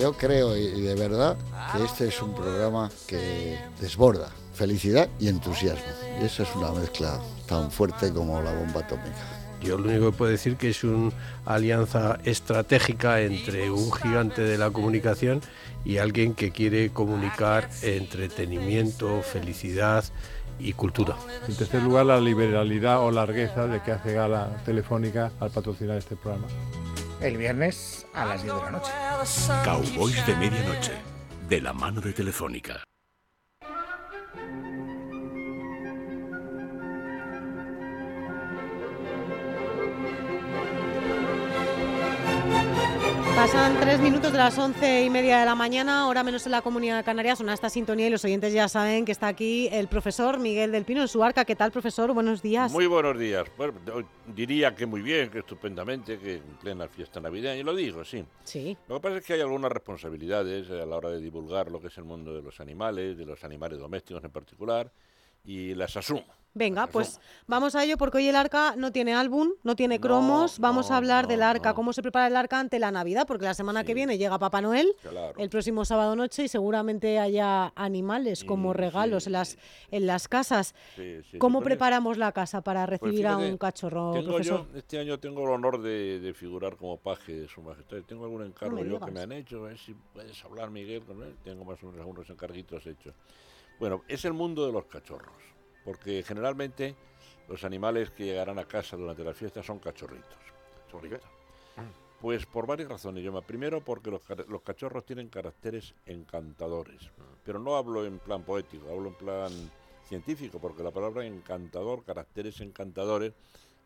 Yo creo y de verdad que este es un programa que desborda felicidad y entusiasmo. Y eso es una mezcla tan fuerte como la bomba atómica. Yo lo único que puedo decir que es una alianza estratégica entre un gigante de la comunicación y alguien que quiere comunicar entretenimiento, felicidad y cultura. En tercer lugar, la liberalidad o largueza de que hace gala Telefónica al patrocinar este programa. El viernes a las 10 de la noche. Cowboys de medianoche, de la mano de Telefónica. thank you Pasan tres minutos de las once y media de la mañana, hora menos en la Comunidad de Canarias, son esta sintonía y los oyentes ya saben que está aquí el profesor Miguel del Pino en su arca. ¿Qué tal, profesor? Buenos días. Muy buenos días. Bueno, diría que muy bien, que estupendamente, que en plena fiesta navideña, y lo digo, sí. Sí. Lo que pasa es que hay algunas responsabilidades a la hora de divulgar lo que es el mundo de los animales, de los animales domésticos en particular, y las asumo. Venga, pues vamos a ello porque hoy el arca no tiene álbum, no tiene cromos. Vamos a hablar del arca, cómo se prepara el arca ante la Navidad, porque la semana que viene llega Papá Noel, Claro. el próximo sábado noche, y seguramente haya animales como regalos en, las, en las casas. Sí, ¿Cómo preparamos la casa para Pues recibir a un cachorro, tengo profesor? yo- este año tengo el honor de, de figurar como paje de su majestad. Tengo algún encargo me yo que me han hecho. A ver si puedes hablar, Miguel, con él. Tengo más o menos algunos encarguitos hechos. Bueno, es el mundo de los cachorros. Porque generalmente los animales que llegarán a casa durante la fiesta son cachorritos. Cachorritos. Pues por varias razones, Yoma. Primero, porque los, los cachorros tienen caracteres encantadores. Pero no hablo en plan poético, hablo en plan científico, porque la palabra encantador, caracteres encantadores,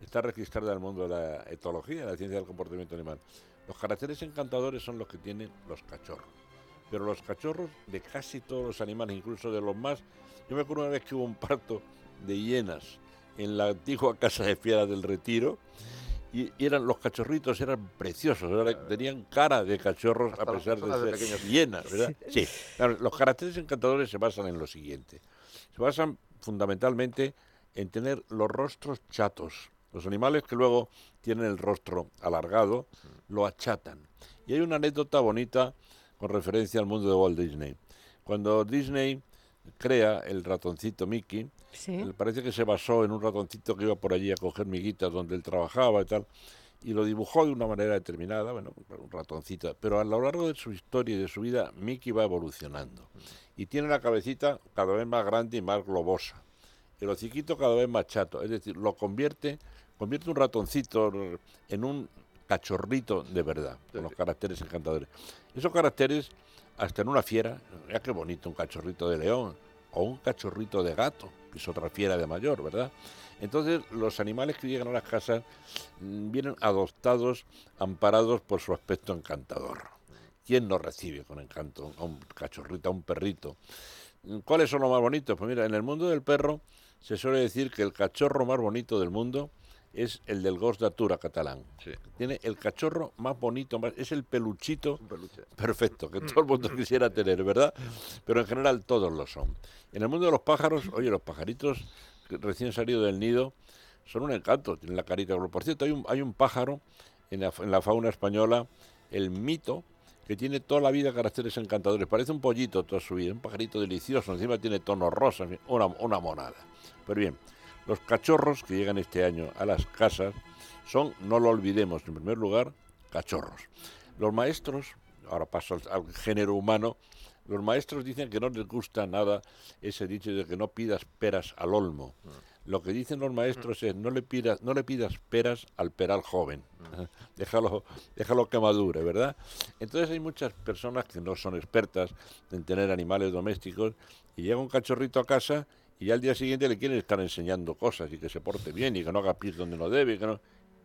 está registrada en el mundo de la etología, de la ciencia del comportamiento animal. Los caracteres encantadores son los que tienen los cachorros. Pero los cachorros de casi todos los animales, incluso de los más... Yo me acuerdo una vez que hubo un parto de hienas en la antigua casa de fieras del Retiro, y eran los cachorritos eran preciosos, tenían cara de cachorros a Hasta pesar de ser hienas, ¿verdad? Sí. Claro, los caracteres encantadores se basan en lo siguiente. Se basan fundamentalmente en tener los rostros chatos. Los animales que luego tienen el rostro alargado lo achatan. Y hay una anécdota bonita con referencia al mundo de Walt Disney. Cuando Disney crea el ratoncito Mickey, él parece que se basó en un ratoncito que iba por allí a coger miguitas donde él trabajaba y tal, y lo dibujó de una manera determinada, bueno, un ratoncito, pero a lo largo de su historia y de su vida, Mickey va evolucionando, y tiene la cabecita cada vez más grande y más globosa, el hociquito cada vez más chato, es decir, lo convierte, convierte un ratoncito en un cachorrito de verdad, con los caracteres encantadores. Esos caracteres, hasta en una fiera, ya qué bonito un cachorrito de león, o un cachorrito de gato, que es otra fiera de mayor, ¿verdad? Entonces, los animales que llegan a las casas mm, vienen adoptados, amparados por su aspecto encantador. ¿Quién no recibe con encanto a un cachorrito, a un perrito? Mm, ¿Cuáles son los más bonitos? Pues mira, en el mundo del perro se suele decir que el cachorro más bonito del mundo es el del Gos d'Atura catalán. Tiene el cachorro más bonito, más, es el peluchito perfecto, que todo el mundo quisiera tener, ¿verdad? Pero en general todos lo son. En el mundo de los pájaros, oye, los pajaritos recién salidos del nido son un encanto, tienen la carita. Por cierto, hay un, hay un pájaro en la, en la fauna española, el mito, que tiene toda la vida caracteres encantadores. Parece un pollito toda su vida, un pajarito delicioso, encima tiene tonos rosas, una, una monada. Pero bien, los cachorros que llegan este año a las casas son, no lo olvidemos, en primer lugar, cachorros. Los maestros, ahora paso al, al género humano, los maestros dicen que no les gusta nada ese dicho de que no pidas peras al olmo. Lo que dicen los maestros es no le pidas, no le pidas peras al peral joven. déjalo, déjalo que madure, ¿verdad? Entonces hay muchas personas que no son expertas en tener animales domésticos y llega un cachorrito a casa y al día siguiente le quieren estar enseñando cosas y que se porte bien y que no haga pis donde no debe, que no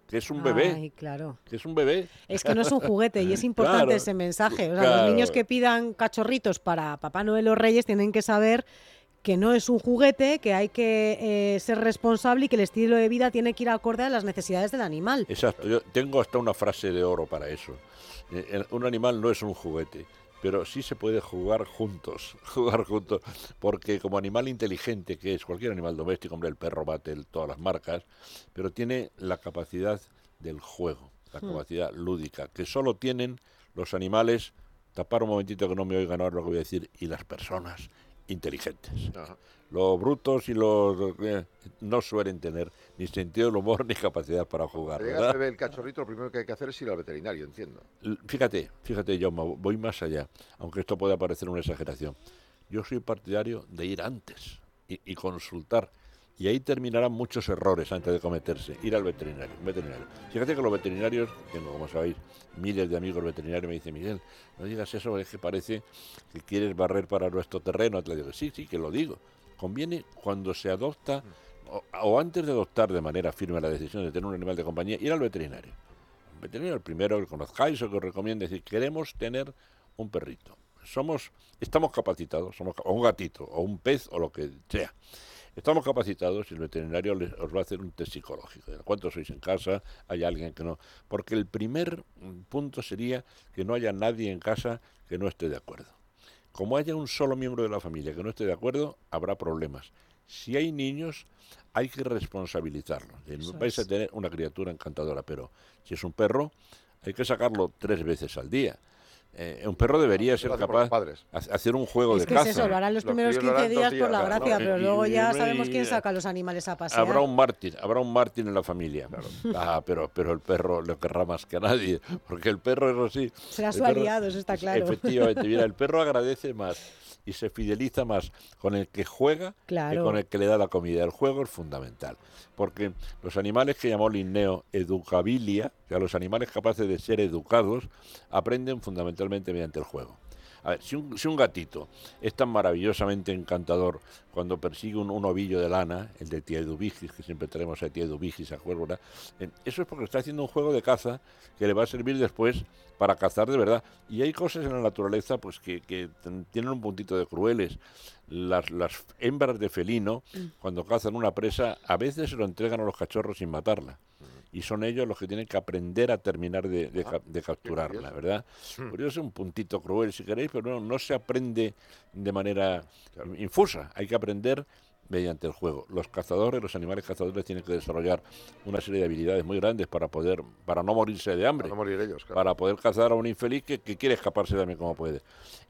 que es un bebé, Ay, claro. que es un bebé. Es que no es un juguete y es importante Claro, ese mensaje. O sea, claro. los niños que pidan cachorritos para Papá Noel o Reyes tienen que saber que no es un juguete, que hay que eh, ser responsable y que el estilo de vida tiene que ir acorde a las necesidades del animal. Exacto, yo tengo hasta una frase de oro para eso. Eh, un animal no es un juguete, pero sí se puede jugar juntos, jugar juntos, porque como animal inteligente que es cualquier animal doméstico, hombre, el perro bate el- todas las marcas, pero tiene la capacidad del juego, la Hmm. capacidad lúdica, que solo tienen los animales, tapar un momentito que no me oigan ahora lo que voy a decir, y las personas inteligentes. Los brutos y los eh, no suelen tener ni sentido del humor ni capacidad para jugar. Llega ¿verdad? el cachorrito, lo primero que hay que hacer es ir al veterinario, entiendo. Fíjate, fíjate, yo voy más allá, aunque esto pueda parecer una exageración. Yo soy partidario de ir antes y, y consultar. Y ahí terminarán muchos errores antes de cometerse. Ir al veterinario. veterinario. Fíjate que los veterinarios, tengo como sabéis miles de amigos veterinarios, me dicen, Miguel, no digas eso, es que parece que quieres barrer para nuestro terreno. Te digo, sí, sí, que lo digo. Conviene cuando se adopta o, antes de adoptar de manera firme la decisión de tener un animal de compañía, ir al veterinario veterinario, el primero que conozcáis o que os recomiende, decir, queremos tener un perrito. Somos, estamos capacitados, somos, o un gatito, o un pez, o lo que sea. Estamos capacitados y el veterinario les- os va a hacer un test psicológico. ¿Cuántos sois en casa? ¿Hay alguien que no? Porque el primer mm, punto sería que no haya nadie en casa que no esté de acuerdo. Como haya un solo miembro de la familia que no esté de acuerdo, habrá problemas. Si hay niños, hay que responsabilizarlos. Eso Vais a tener una criatura encantadora, pero si es un perro, hay que sacarlo tres veces al día. Eh, un perro debería ser por los capaz padres. de hacer un juego Es de que caza. es eso, lo harán los Los primeros críos lo 15 harán dos días por la gracia, claro. pero Y- luego y- ya y- sabemos quién saca a los animales a pasear. Habrá un Martín, habrá un Martín en la familia. Ah, pero, pero el perro lo querrá más que a nadie, porque el perro es así. Será su perro- aliado, eso está claro. Efectivamente, mira, el perro agradece más y se fideliza más con el que juega que con el que le da la comida. El juego es fundamental, porque los animales que llamó Linneo educabilia, o sea, los animales capaces de ser educados, aprenden fundamentalmente mediante el juego. A ver, si un, si un gatito es tan maravillosamente encantador cuando persigue un, un ovillo de lana, el de tía Edubigis, que siempre tenemos a tía Edubigis a. Eh, Eso es porque está haciendo un juego de caza que le va a servir después para cazar de verdad. Y hay cosas en la naturaleza pues que, que tienen un puntito de crueles. Las, las hembras de felino, cuando cazan una presa, a veces se lo entregan a los cachorros sin matarla. Y son ellos los que tienen que aprender a terminar de, de de capturarla, ¿verdad? Por eso es un puntito cruel, si queréis, pero no, no se aprende de manera infusa. Hay que aprender mediante el juego. Los cazadores, los animales cazadores tienen que desarrollar una serie de habilidades muy grandes para poder, para no morirse de hambre, Para no morir ellos, claro. para poder cazar a un infeliz que, que quiere escaparse también como puede.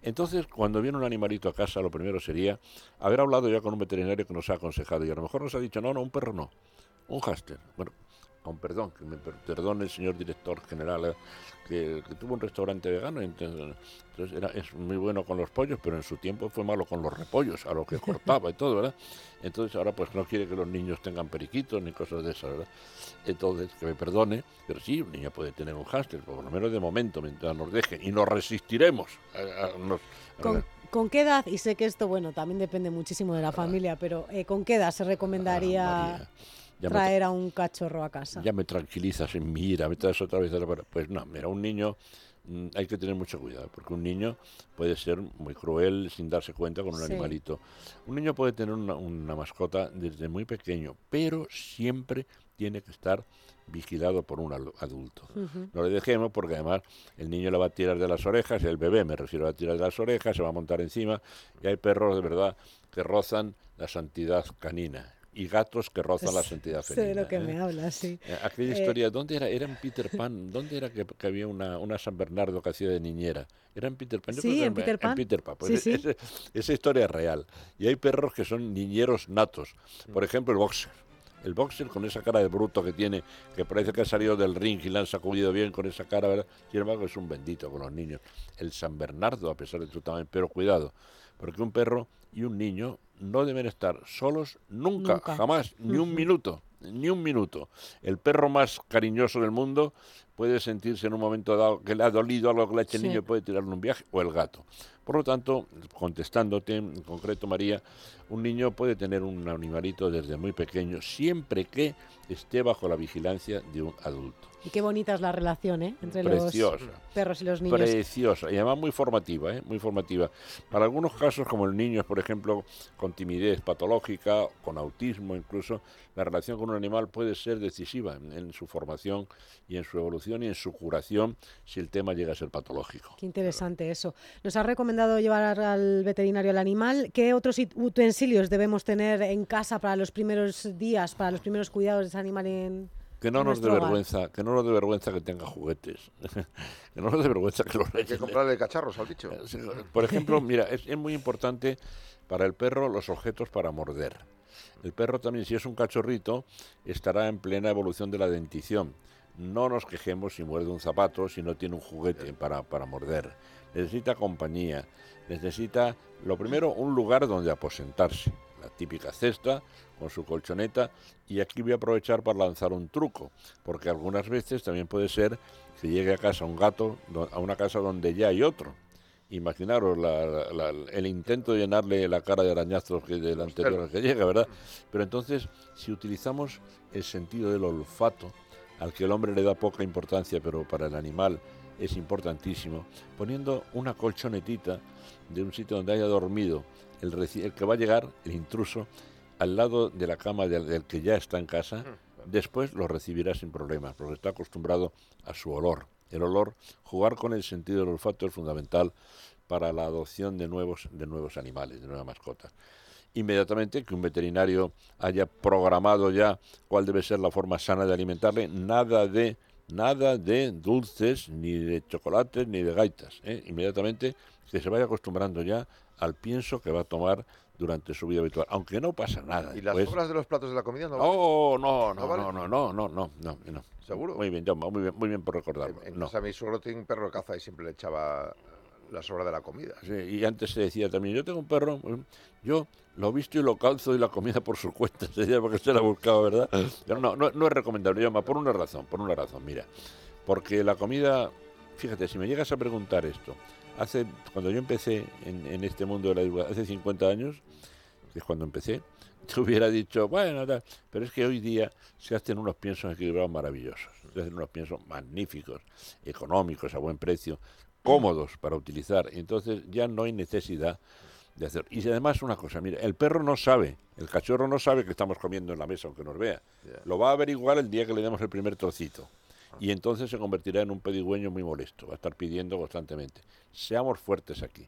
Entonces, cuando viene un animalito a casa, lo primero sería haber hablado ya con un veterinario que nos ha aconsejado y a lo mejor nos ha dicho, no, no, un perro no, un hámster. Bueno, con perdón, que me per- perdone el señor director general, eh, que, que tuvo un restaurante vegano, entonces, entonces era, es muy bueno con los pollos, pero en su tiempo fue malo con los repollos, a lo que cortaba y todo, ¿verdad? Entonces ahora pues no quiere que los niños tengan periquitos ni cosas de esas, ¿verdad? Entonces, que me perdone, pero sí, un niño puede tener un hámster, por lo menos de momento, mientras nos dejen, y nos resistiremos. a- a- nos- a- ¿Con, qué edad? Y sé que esto, bueno, también depende muchísimo de la familia, pero eh, ¿con qué edad se recomendaría ya me- traer a un cachorro a casa? Ya me tranquilizas en mi ira, me traes otra vez a la Pues no, mira, un niño mm, hay que tener mucho cuidado, porque un niño puede ser muy cruel sin darse cuenta con un Sí. animalito. Un niño puede tener una, una mascota desde muy pequeño, pero siempre tiene que estar vigilado por un adulto. No le dejemos porque además el niño le va a tirar de las orejas, el bebé me refiero a tirar de las orejas, se va a montar encima y hay perros de verdad que rozan la santidad canina y gatos que rozan la santidad Sé felina. de lo que ¿eh? me hablas, sí. Eh, Aquella Eh, historia, ¿dónde era? Era en Peter Pan. ¿Dónde era que, que había una, una San Bernardo que hacía de niñera? ¿Era en Peter Pan? Yo Sí, creo que en Peter Pan. En Peter Pan. Pues Sí, sí. ese- esa historia es real. Y hay perros que son niñeros natos. Por ejemplo, el boxer. El boxer con esa cara de bruto que tiene, que parece que ha salido del ring y la han sacudido bien con esa cara, ¿verdad? Sin embargo, es un bendito con los niños. El San Bernardo, a pesar de su tamaño, pero cuidado, porque un perro y un niño no deben estar solos nunca, Nunca. jamás, ni un minuto, ni un minuto. El perro más cariñoso del mundo puede sentirse en un momento dado que le ha dolido algo que le ha hecho el Sí. niño y puede tirarle un viaje, o el gato. Por lo tanto, contestándote en concreto, María, un niño puede tener un animalito desde muy pequeño, siempre que esté bajo la vigilancia de un adulto. Y qué bonita es la relación, ¿eh? Entre Preciosa. los perros y los niños. Preciosa y además muy formativa, ¿eh? muy formativa. Para algunos casos, como el niño, por ejemplo, con timidez patológica, con autismo incluso, la relación con un animal puede ser decisiva en, en su formación y en su evolución y en su curación si el tema llega a ser patológico. Qué interesante eso. Nos ha recomendado llevar al veterinario al animal. ¿Qué otros utensilios debemos tener en casa para los primeros días, para los primeros cuidados de ese animal en Que no nos dé vergüenza, que no nos dé vergüenza que tenga juguetes, que no nos dé vergüenza que los Hay que comprarle cacharros al bicho. Por ejemplo, mira, es, es muy importante para el perro los objetos para morder. El perro también, si es un cachorrito, estará en plena evolución de la dentición. No nos quejemos si muerde un zapato, si no tiene un juguete para, para morder. Necesita compañía, necesita, lo primero, un lugar donde aposentarse. La típica cesta con su colchoneta. Y aquí voy a aprovechar para lanzar un truco, porque algunas veces también puede ser que llegue a casa un gato, a una casa donde ya hay otro. Imaginaros la- la- la- el intento de llenarle la cara de arañazos que del anterior que llega, ¿verdad? Pero entonces, si utilizamos el sentido del olfato, al que el hombre le da poca importancia, pero para el animal es importantísimo, poniendo una colchonetita de un sitio donde haya dormido el, el que va a llegar, el intruso, al lado de la cama del, del que ya está en casa, después lo recibirá sin problemas, porque está acostumbrado a su olor. El olor, jugar con el sentido del olfato es fundamental para la adopción de nuevos, de nuevos animales, de nuevas mascotas. inmediatamente que un veterinario haya programado ya cuál debe ser la forma sana de alimentarle, nada de nada de dulces, ni de chocolates, ni de gaitas. ¿eh? Inmediatamente que se vaya acostumbrando ya al pienso que va a tomar durante su vida habitual, aunque no pasa nada. ¿Y las sobras de los platos de la comida no Oh, no, no, ¿No no, no, no, no, no, no. ¿Seguro? Muy bien, Jaume, muy bien, muy bien por recordarlo. En No. casa mi suegro tiene un perro de caza y siempre le echaba la sobra de la comida. Sí, y antes se decía también, yo tengo un perro, yo lo visto y lo calzo y la comida por su cuenta, se decía porque se la buscaba, ¿verdad? Pero no, no, no es recomendable, Jaume, por una razón, por una razón, mira. Porque la comida, fíjate, si me llegas a preguntar esto, hace, cuando yo empecé en, en este mundo de la divulgación, hace 50 años, que es cuando empecé, te hubiera dicho, bueno, tal, pero es que hoy día se hacen unos piensos equilibrados maravillosos, se hacen unos piensos magníficos, económicos, a buen precio, cómodos para utilizar, entonces ya no hay necesidad de hacer. Y además una cosa, mira, el perro no sabe, el cachorro no sabe que estamos comiendo en la mesa aunque nos vea. Lo va a averiguar el día que le demos el primer trocito. Y entonces se convertirá en un pedigüeño muy molesto, va a estar pidiendo constantemente. Seamos fuertes aquí.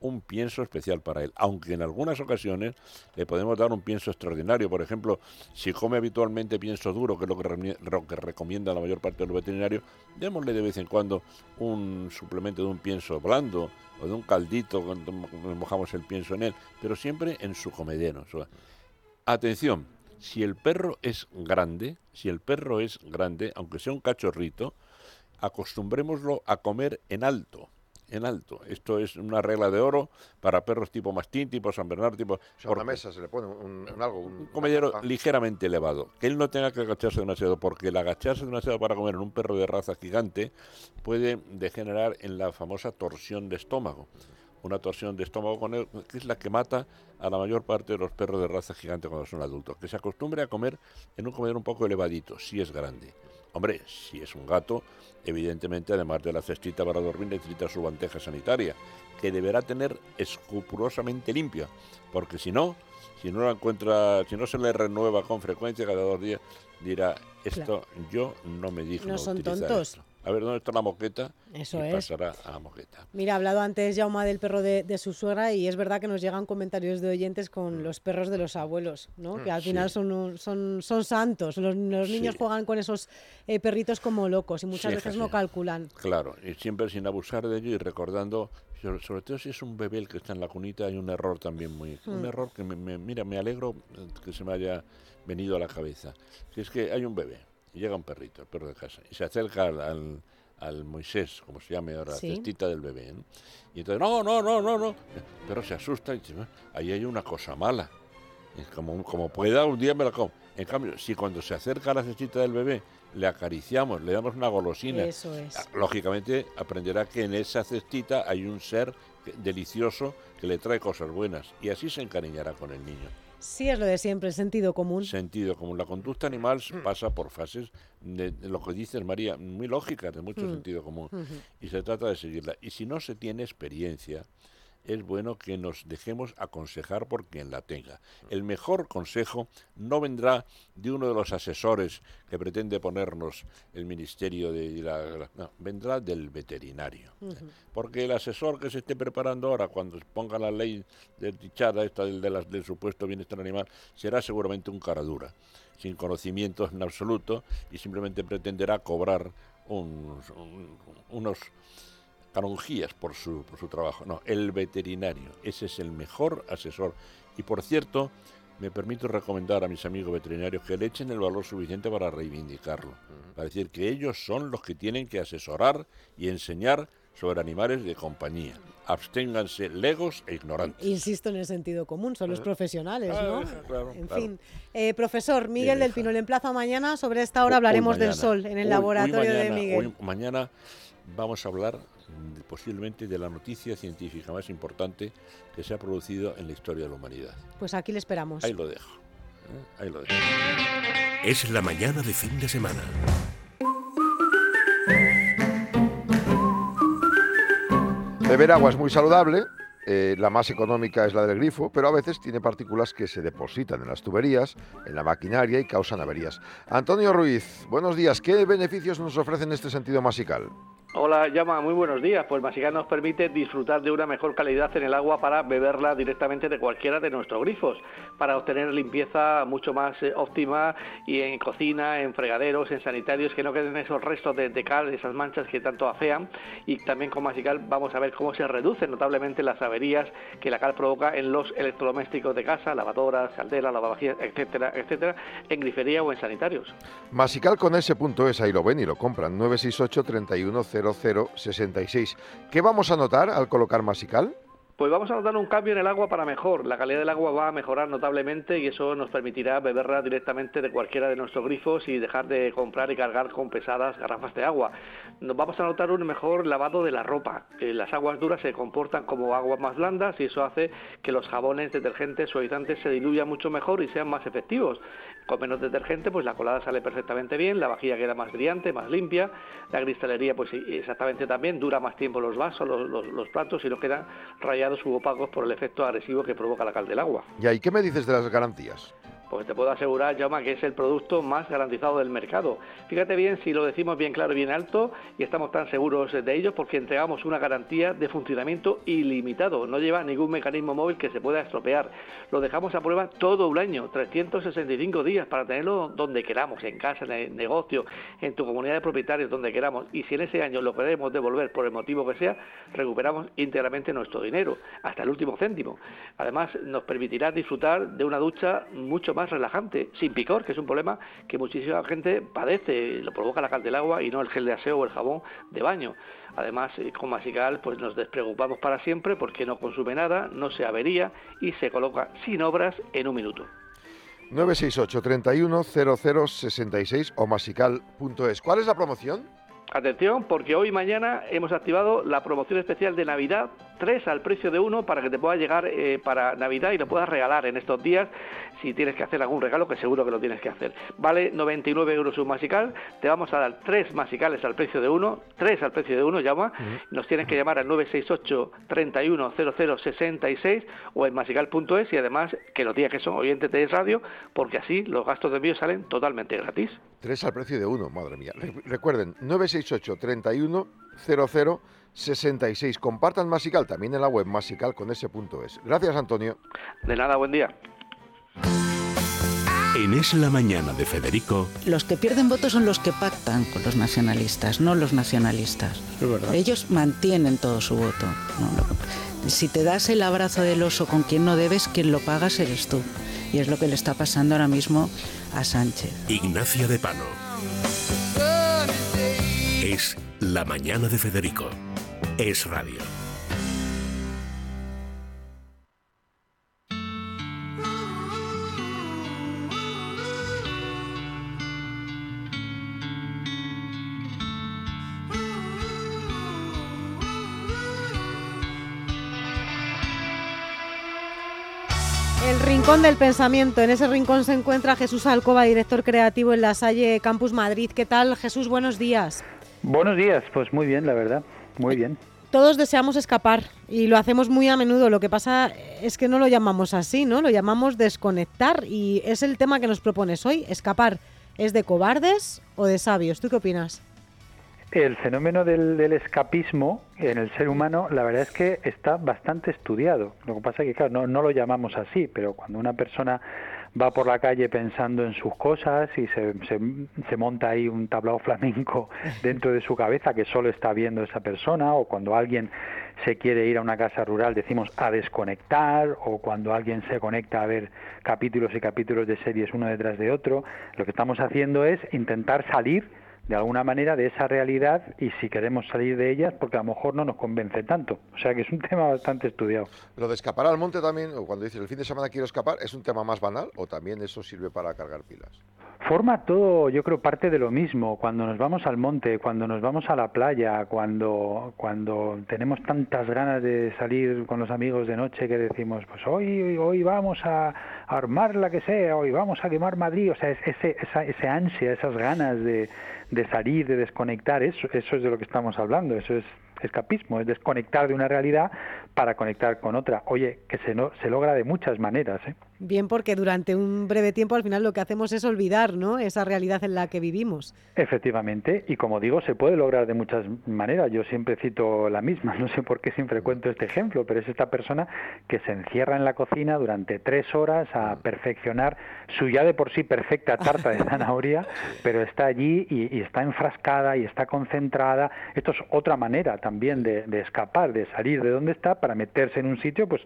Un pienso especial para él, aunque en algunas ocasiones le podemos dar un pienso extraordinario. Por ejemplo, si come habitualmente pienso duro, que es lo que, recomienda la mayor parte de los veterinarios, démosle de vez en cuando un suplemento de un pienso blando o de un caldito cuando mo- mojamos el pienso en él, pero siempre en su comedero. Atención, si el perro es grande, si el perro es grande, aunque sea un cachorrito, acostumbrémoslo a comer en alto. En alto. Esto es una regla de oro para perros tipo mastín, tipo San Bernardo, tipo. O sea, porque- una mesa se le pone un, un algo, un, un comedero ligeramente elevado, que él no tenga que agacharse demasiado, porque el agacharse demasiado para comer en un perro de raza gigante puede degenerar en la famosa torsión de estómago. Una torsión de estómago con él, que es la que mata a la mayor parte de los perros de raza gigante cuando son adultos. Que se acostumbre a comer en un comedero un poco elevadito, si es grande. Hombre, si es un gato, evidentemente, además de la cestita para dormir, necesita su bandeja sanitaria, que deberá tener escrupulosamente limpia, porque si no, si no la encuentra, si no se le renueva con frecuencia cada dos días, dirá, esto yo no me dijo. No son tontos. A ver, ¿dónde está la moqueta? Eso y es. pasará a la moqueta. Mira, ha hablado antes Jauma del perro de, de su suegra y es verdad que nos llegan comentarios de oyentes con los perros de los abuelos, ¿no? Que al Mm, Sí. final son, un- son, son santos. Los, los niños juegan con esos eh, perritos como locos y muchas Sí, veces no calculan. Claro, y siempre sin abusar de ello y recordando, sobre, sobre todo si es un bebé el que está en la cunita, hay un error también muy... Un Mm. error que, me, me- mira, me alegro que se me haya venido a la cabeza. Si es que hay un bebé, y llega un perrito, el perro de casa, y se acerca al, al, al Moisés, como se llame ahora, Sí. la cestita del bebé, ¿no? Y entonces, no, no, no, no, no. Pero se asusta y dice, "Ah, ahí hay una cosa mala. Como, como pueda, un día me la como. En cambio, si cuando se acerca a la cestita del bebé le acariciamos, le damos una golosina, Eso es. ah, lógicamente aprenderá que en esa cestita hay un ser delicioso que le trae cosas buenas y así se encariñará con el niño. Sí, es lo de siempre, el sentido común. Sentido común. La conducta animal pasa por fases de, de lo que dices, María, muy lógicas, de mucho Mm. sentido común. Y se trata de seguirla. Y si no se tiene experiencia, es bueno que nos dejemos aconsejar por quien la tenga. El mejor consejo no vendrá de uno de los asesores que pretende ponernos el ministerio de la, no, vendrá del veterinario. Porque el asesor que se esté preparando ahora, cuando ponga la ley desdichada esta del, supuesto bienestar animal, será seguramente un cara dura, sin conocimientos en absoluto y simplemente pretenderá cobrar unos, un- unos canonjías por su, por su trabajo. No, el veterinario, ese es el mejor asesor. Y por cierto, me permito recomendar a mis amigos veterinarios que le echen el valor suficiente para reivindicarlo. Para decir que ellos son los que tienen que asesorar y enseñar sobre animales de compañía. Absténganse legos e ignorantes. Insisto en el sentido común, son los Ajá. profesionales, ¿no? Ah, claro, en claro. fin. Eh, profesor Miguel del hija. Pino, le emplazo mañana. Sobre esta hora Hoy hablaremos del sol en el Hoy- hoy laboratorio de Miguel. hoy mañana vamos a hablar posiblemente de la noticia científica más importante que se ha producido en la historia de la humanidad. Pues aquí le esperamos. Ahí lo dejo. ¿eh? Ahí lo dejo. Es la mañana de fin de semana. Beber agua es muy saludable, eh, la más económica es la del grifo, pero a veces tiene partículas que se depositan en las tuberías, en la maquinaria y causan averías. Antonio Ruiz, buenos días. ¿Qué beneficios nos ofrece en este sentido masical? Hola, llama, muy buenos días. Pues Masical nos permite disfrutar de una mejor calidad en el agua para beberla directamente de cualquiera de nuestros grifos, para obtener limpieza mucho más eh, óptima y en cocina, en fregaderos, en sanitarios, que no queden esos restos de, de cal, esas manchas que tanto afean. Y también con Masical vamos a ver cómo se reducen notablemente las averías que la cal provoca en los electrodomésticos de casa, lavadoras, calderas, lavavajillas, etcétera, etcétera, en grifería o en sanitarios. Masical con ese punto es, ahí lo ven y lo compran. 968 31 0066. ¿Qué vamos a notar al colocar Masical? Pues vamos a notar un cambio en el agua para mejor. La calidad del agua va a mejorar notablemente y eso nos permitirá beberla directamente de cualquiera de nuestros grifos y dejar de comprar y cargar con pesadas garrafas de agua. Nos vamos a notar un mejor lavado de la ropa. Eh, las aguas duras se comportan como aguas más blandas y eso hace que los jabones, detergentes, suavizantes se diluyan mucho mejor y sean más efectivos. Con menos detergente, pues la colada sale perfectamente bien, la vajilla queda más brillante, más limpia, la cristalería, pues exactamente también, dura más tiempo los vasos, los, los- los platos y no quedan rayados u opacos por el efecto agresivo que provoca la cal del agua. ¿Y ahí qué me dices de las garantías? Pues te puedo asegurar, Jaume, que es el producto más garantizado del mercado. Fíjate bien si lo decimos bien claro y bien alto y estamos tan seguros de ello porque entregamos una garantía de funcionamiento ilimitado. No lleva ningún mecanismo móvil que se pueda estropear. Lo dejamos a prueba todo un año, 365 días para tenerlo donde queramos, en casa, en el negocio, en tu comunidad de propietarios, donde queramos. Y si en ese año lo queremos devolver por el motivo que sea, recuperamos íntegramente nuestro dinero, hasta el último céntimo. Además, nos permitirá disfrutar de una ducha mucho más relajante, sin picor, que es un problema que muchísima gente padece, lo provoca la cal del agua y no el gel de aseo o el jabón de baño. Además, eh, con Masical pues nos despreocupamos para siempre porque no consume nada, no se avería y se coloca sin obras en un minuto. 968 31 0066 o masical.es. ¿Cuál es la promoción? Atención, porque hoy y mañana hemos activado la promoción especial de Navidad, 3 al precio de uno para que te pueda llegar eh, para Navidad y lo puedas regalar en estos días si tienes que hacer algún regalo, que seguro que lo tienes que hacer. Vale 99 euros un masical, te vamos a dar tres masicales al precio de uno, tres al precio de uno, llama, nos tienes que llamar al 968 31 0066 o en masical.es y además que nos digas que son oyentes de radio, porque así los gastos de envío salen totalmente gratis. Tres al precio de uno, madre mía. Re- recuerden, 968 31 0066. Compartan Masical también en la web masical con ese punto es. Gracias, Antonio. De nada, buen día. En Es la Mañana de Federico, Los que pierden votos son los que pactan con los nacionalistas, no los nacionalistas. Ellos mantienen todo su voto. Si te das el abrazo del oso con quien no debes, quien lo pagas eres tú. Y es lo que le está pasando ahora mismo a Sánchez. Ignacia de Palo. Es La Mañana de Federico. Es Radio. El rincón del pensamiento. En ese rincón se encuentra Jesús Alcoba, director creativo en la Salle Campus Madrid. ¿Qué tal, Jesús? Buenos días. Buenos días, pues muy bien, la verdad, muy bien. Todos deseamos escapar y lo hacemos muy a menudo. Lo que pasa es que no lo llamamos así, ¿no? Lo llamamos desconectar y es el tema que nos propones hoy, escapar. ¿Es de cobardes o de sabios? ¿Tú qué opinas? El fenómeno del, del escapismo en el ser humano, la verdad es que está bastante estudiado. Lo que pasa es que, claro, no, no lo llamamos así, pero cuando una persona va por la calle pensando en sus cosas y se, se, se monta ahí un tablao flamenco dentro de su cabeza que solo está viendo esa persona, o cuando alguien se quiere ir a una casa rural, decimos a desconectar, o cuando alguien se conecta a ver capítulos y capítulos de series uno detrás de otro, lo que estamos haciendo es intentar salir de alguna manera de esa realidad y si queremos salir de ellas porque a lo mejor no nos convence tanto. O sea que es un tema bastante estudiado. Lo de escapar al monte también, o cuando dices el fin de semana quiero escapar, ¿es un tema más banal o también eso sirve para cargar pilas? Forma todo, yo creo, parte de lo mismo. Cuando nos vamos al monte, cuando nos vamos a la playa, cuando, cuando tenemos tantas ganas de salir con los amigos de noche que decimos, pues hoy, hoy vamos a, armar la que sea, hoy vamos a quemar Madrid. O sea, es ese, esa, ese ansia, esas ganas de, de salir, de desconectar, eso, eso es de lo que estamos hablando. Eso es escapismo, es desconectar de una realidad para conectar con otra. Oye, que se, no, se logra de muchas maneras. ¿eh? Bien, porque durante un breve tiempo al final lo que hacemos es olvidar, ¿no? Esa realidad en la que vivimos. Efectivamente, y como digo, se puede lograr de muchas maneras. Yo siempre cito la misma, no sé por qué siempre cuento este ejemplo, pero es esta persona que se encierra en la cocina durante tres horas a perfeccionar su ya de por sí perfecta tarta de zanahoria, pero está allí y, y está enfrascada y está concentrada. Esto es otra manera también de, de escapar, de salir de donde está para meterse en un sitio pues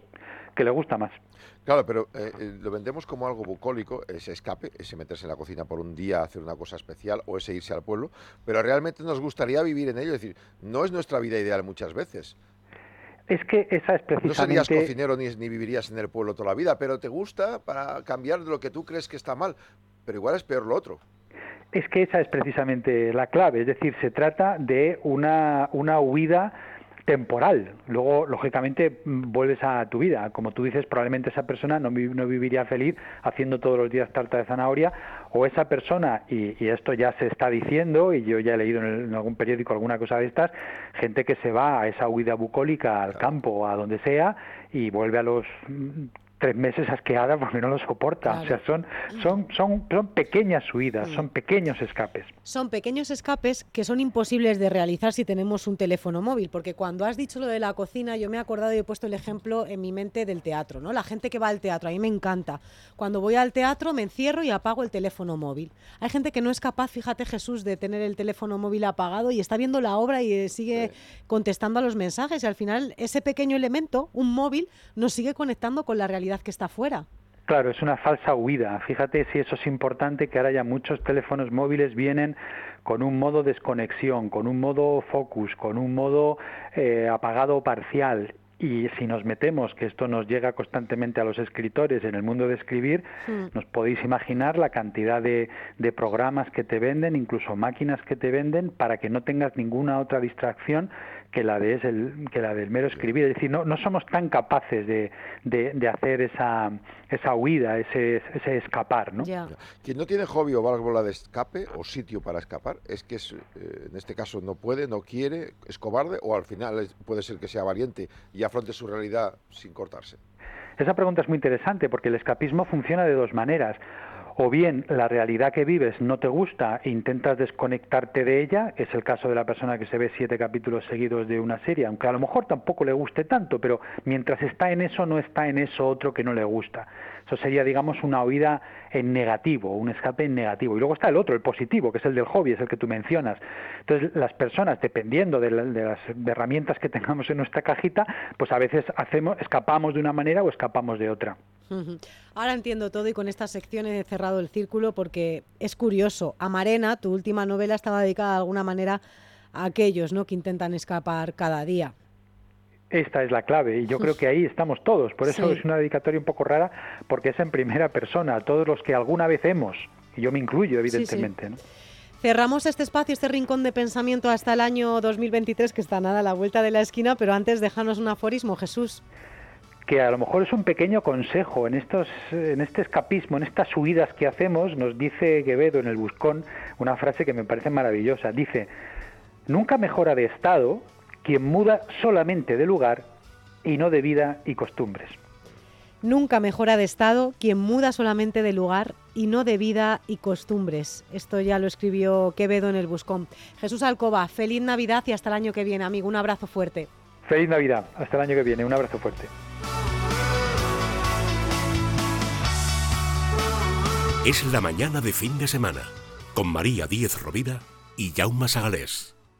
que le gusta más. Claro, pero eh, eh, lo vendemos como algo bucólico, ese escape, ese meterse en la cocina por un día, hacer una cosa especial o ese irse al pueblo, pero realmente nos gustaría vivir en ello, es decir, no es nuestra vida ideal muchas veces. Es que esa es No precisamente... serías cocinero ni, ni vivirías en el pueblo toda la vida, pero te gusta para cambiar de lo que tú crees que está mal, pero igual es peor lo otro. Es que esa es precisamente la clave, es decir, se trata de una, una huida temporal. Luego, lógicamente, vuelves a tu vida. Como tú dices, probablemente esa persona no, vi- no viviría feliz haciendo todos los días tarta de zanahoria, o esa persona, y, y esto ya se está diciendo, y yo ya he leído en, el- en algún periódico alguna cosa de estas, gente que se va a esa huida bucólica al campo a donde sea y vuelve a los tres meses asqueada porque no lo soporta. O sea, son, son, son, son pequeñas huidas, son pequeños escapes. Son pequeños escapes que son imposibles de realizar si tenemos un teléfono móvil, porque cuando has dicho lo de la cocina, yo me he acordado y he puesto el ejemplo en mi mente del teatro, ¿no? La gente que va al teatro, a mí me encanta. Cuando voy al teatro me encierro y apago el teléfono móvil. Hay gente que no es capaz, fíjate Jesús, de tener el teléfono móvil apagado y está viendo la obra y sigue contestando a los mensajes y al final ese pequeño elemento, un móvil, nos sigue conectando con la realidad que está fuera. Claro, es una falsa huida. Fíjate si eso es importante, que ahora ya muchos teléfonos móviles vienen con un modo desconexión, con un modo focus, con un modo eh, apagado parcial. Y si nos metemos, que esto nos llega constantemente a los escritores en el mundo de escribir, nos podéis imaginar la cantidad de, de programas que te venden, incluso máquinas que te venden, para que no tengas ninguna otra distracción que la de es el, que la del mero escribir. Es decir, no, no somos tan capaces de, de, de hacer esa, esa huida, ese, ese escapar, ¿no? Quien no tiene hobby o válvula de escape o sitio para escapar es que es, eh, en este caso no puede, no quiere, es cobarde o al final es- puede ser que sea valiente y afronte su realidad sin cortarse. Esa pregunta es muy interesante porque el escapismo funciona de dos maneras. O bien la realidad que vives no te gusta e intentas desconectarte de ella, es el caso de la persona que se ve siete capítulos seguidos de una serie, aunque a lo mejor tampoco le guste tanto, pero mientras está en eso no está en eso otro que no le gusta. Eso sería, digamos, una huida en negativo, un escape en negativo. Y luego está el otro, el positivo, que es el del hobby, es el que tú mencionas. Entonces, las personas, dependiendo de, la- de las herramientas que tengamos en nuestra cajita, pues a veces hacemos, escapamos de una manera o escapamos de otra. Ahora entiendo todo y con esta sección he cerrado el círculo porque es curioso. Amarena, tu última novela, estaba dedicada de alguna manera a aquellos ¿no? que intentan escapar cada día. Esta es la clave y yo creo que ahí estamos todos. Por eso Sí. es una dedicatoria un poco rara porque es en primera persona, a todos los que alguna vez hemos, y yo me incluyo Sí, sí. evidentemente. ¿no? Cerramos este espacio, este rincón de pensamiento hasta el año 2023, que está nada a la vuelta de la esquina, pero antes déjanos un aforismo, Jesús. que a lo mejor es un pequeño consejo en estos en este escapismo, en estas huidas que hacemos, nos dice Quevedo en el Buscón una frase que me parece maravillosa. Dice, nunca mejora de estado quien muda solamente de lugar y no de vida y costumbres. Nunca mejora de estado quien muda solamente de lugar y no de vida y costumbres. Esto ya lo escribió Quevedo en el Buscón. Jesús Alcoba, feliz Navidad y hasta el año que viene, amigo. Un abrazo fuerte. Feliz Navidad, hasta el año que viene, un abrazo fuerte. Es la mañana de fin de semana con María Díez Rovira y Jaume Sagalés.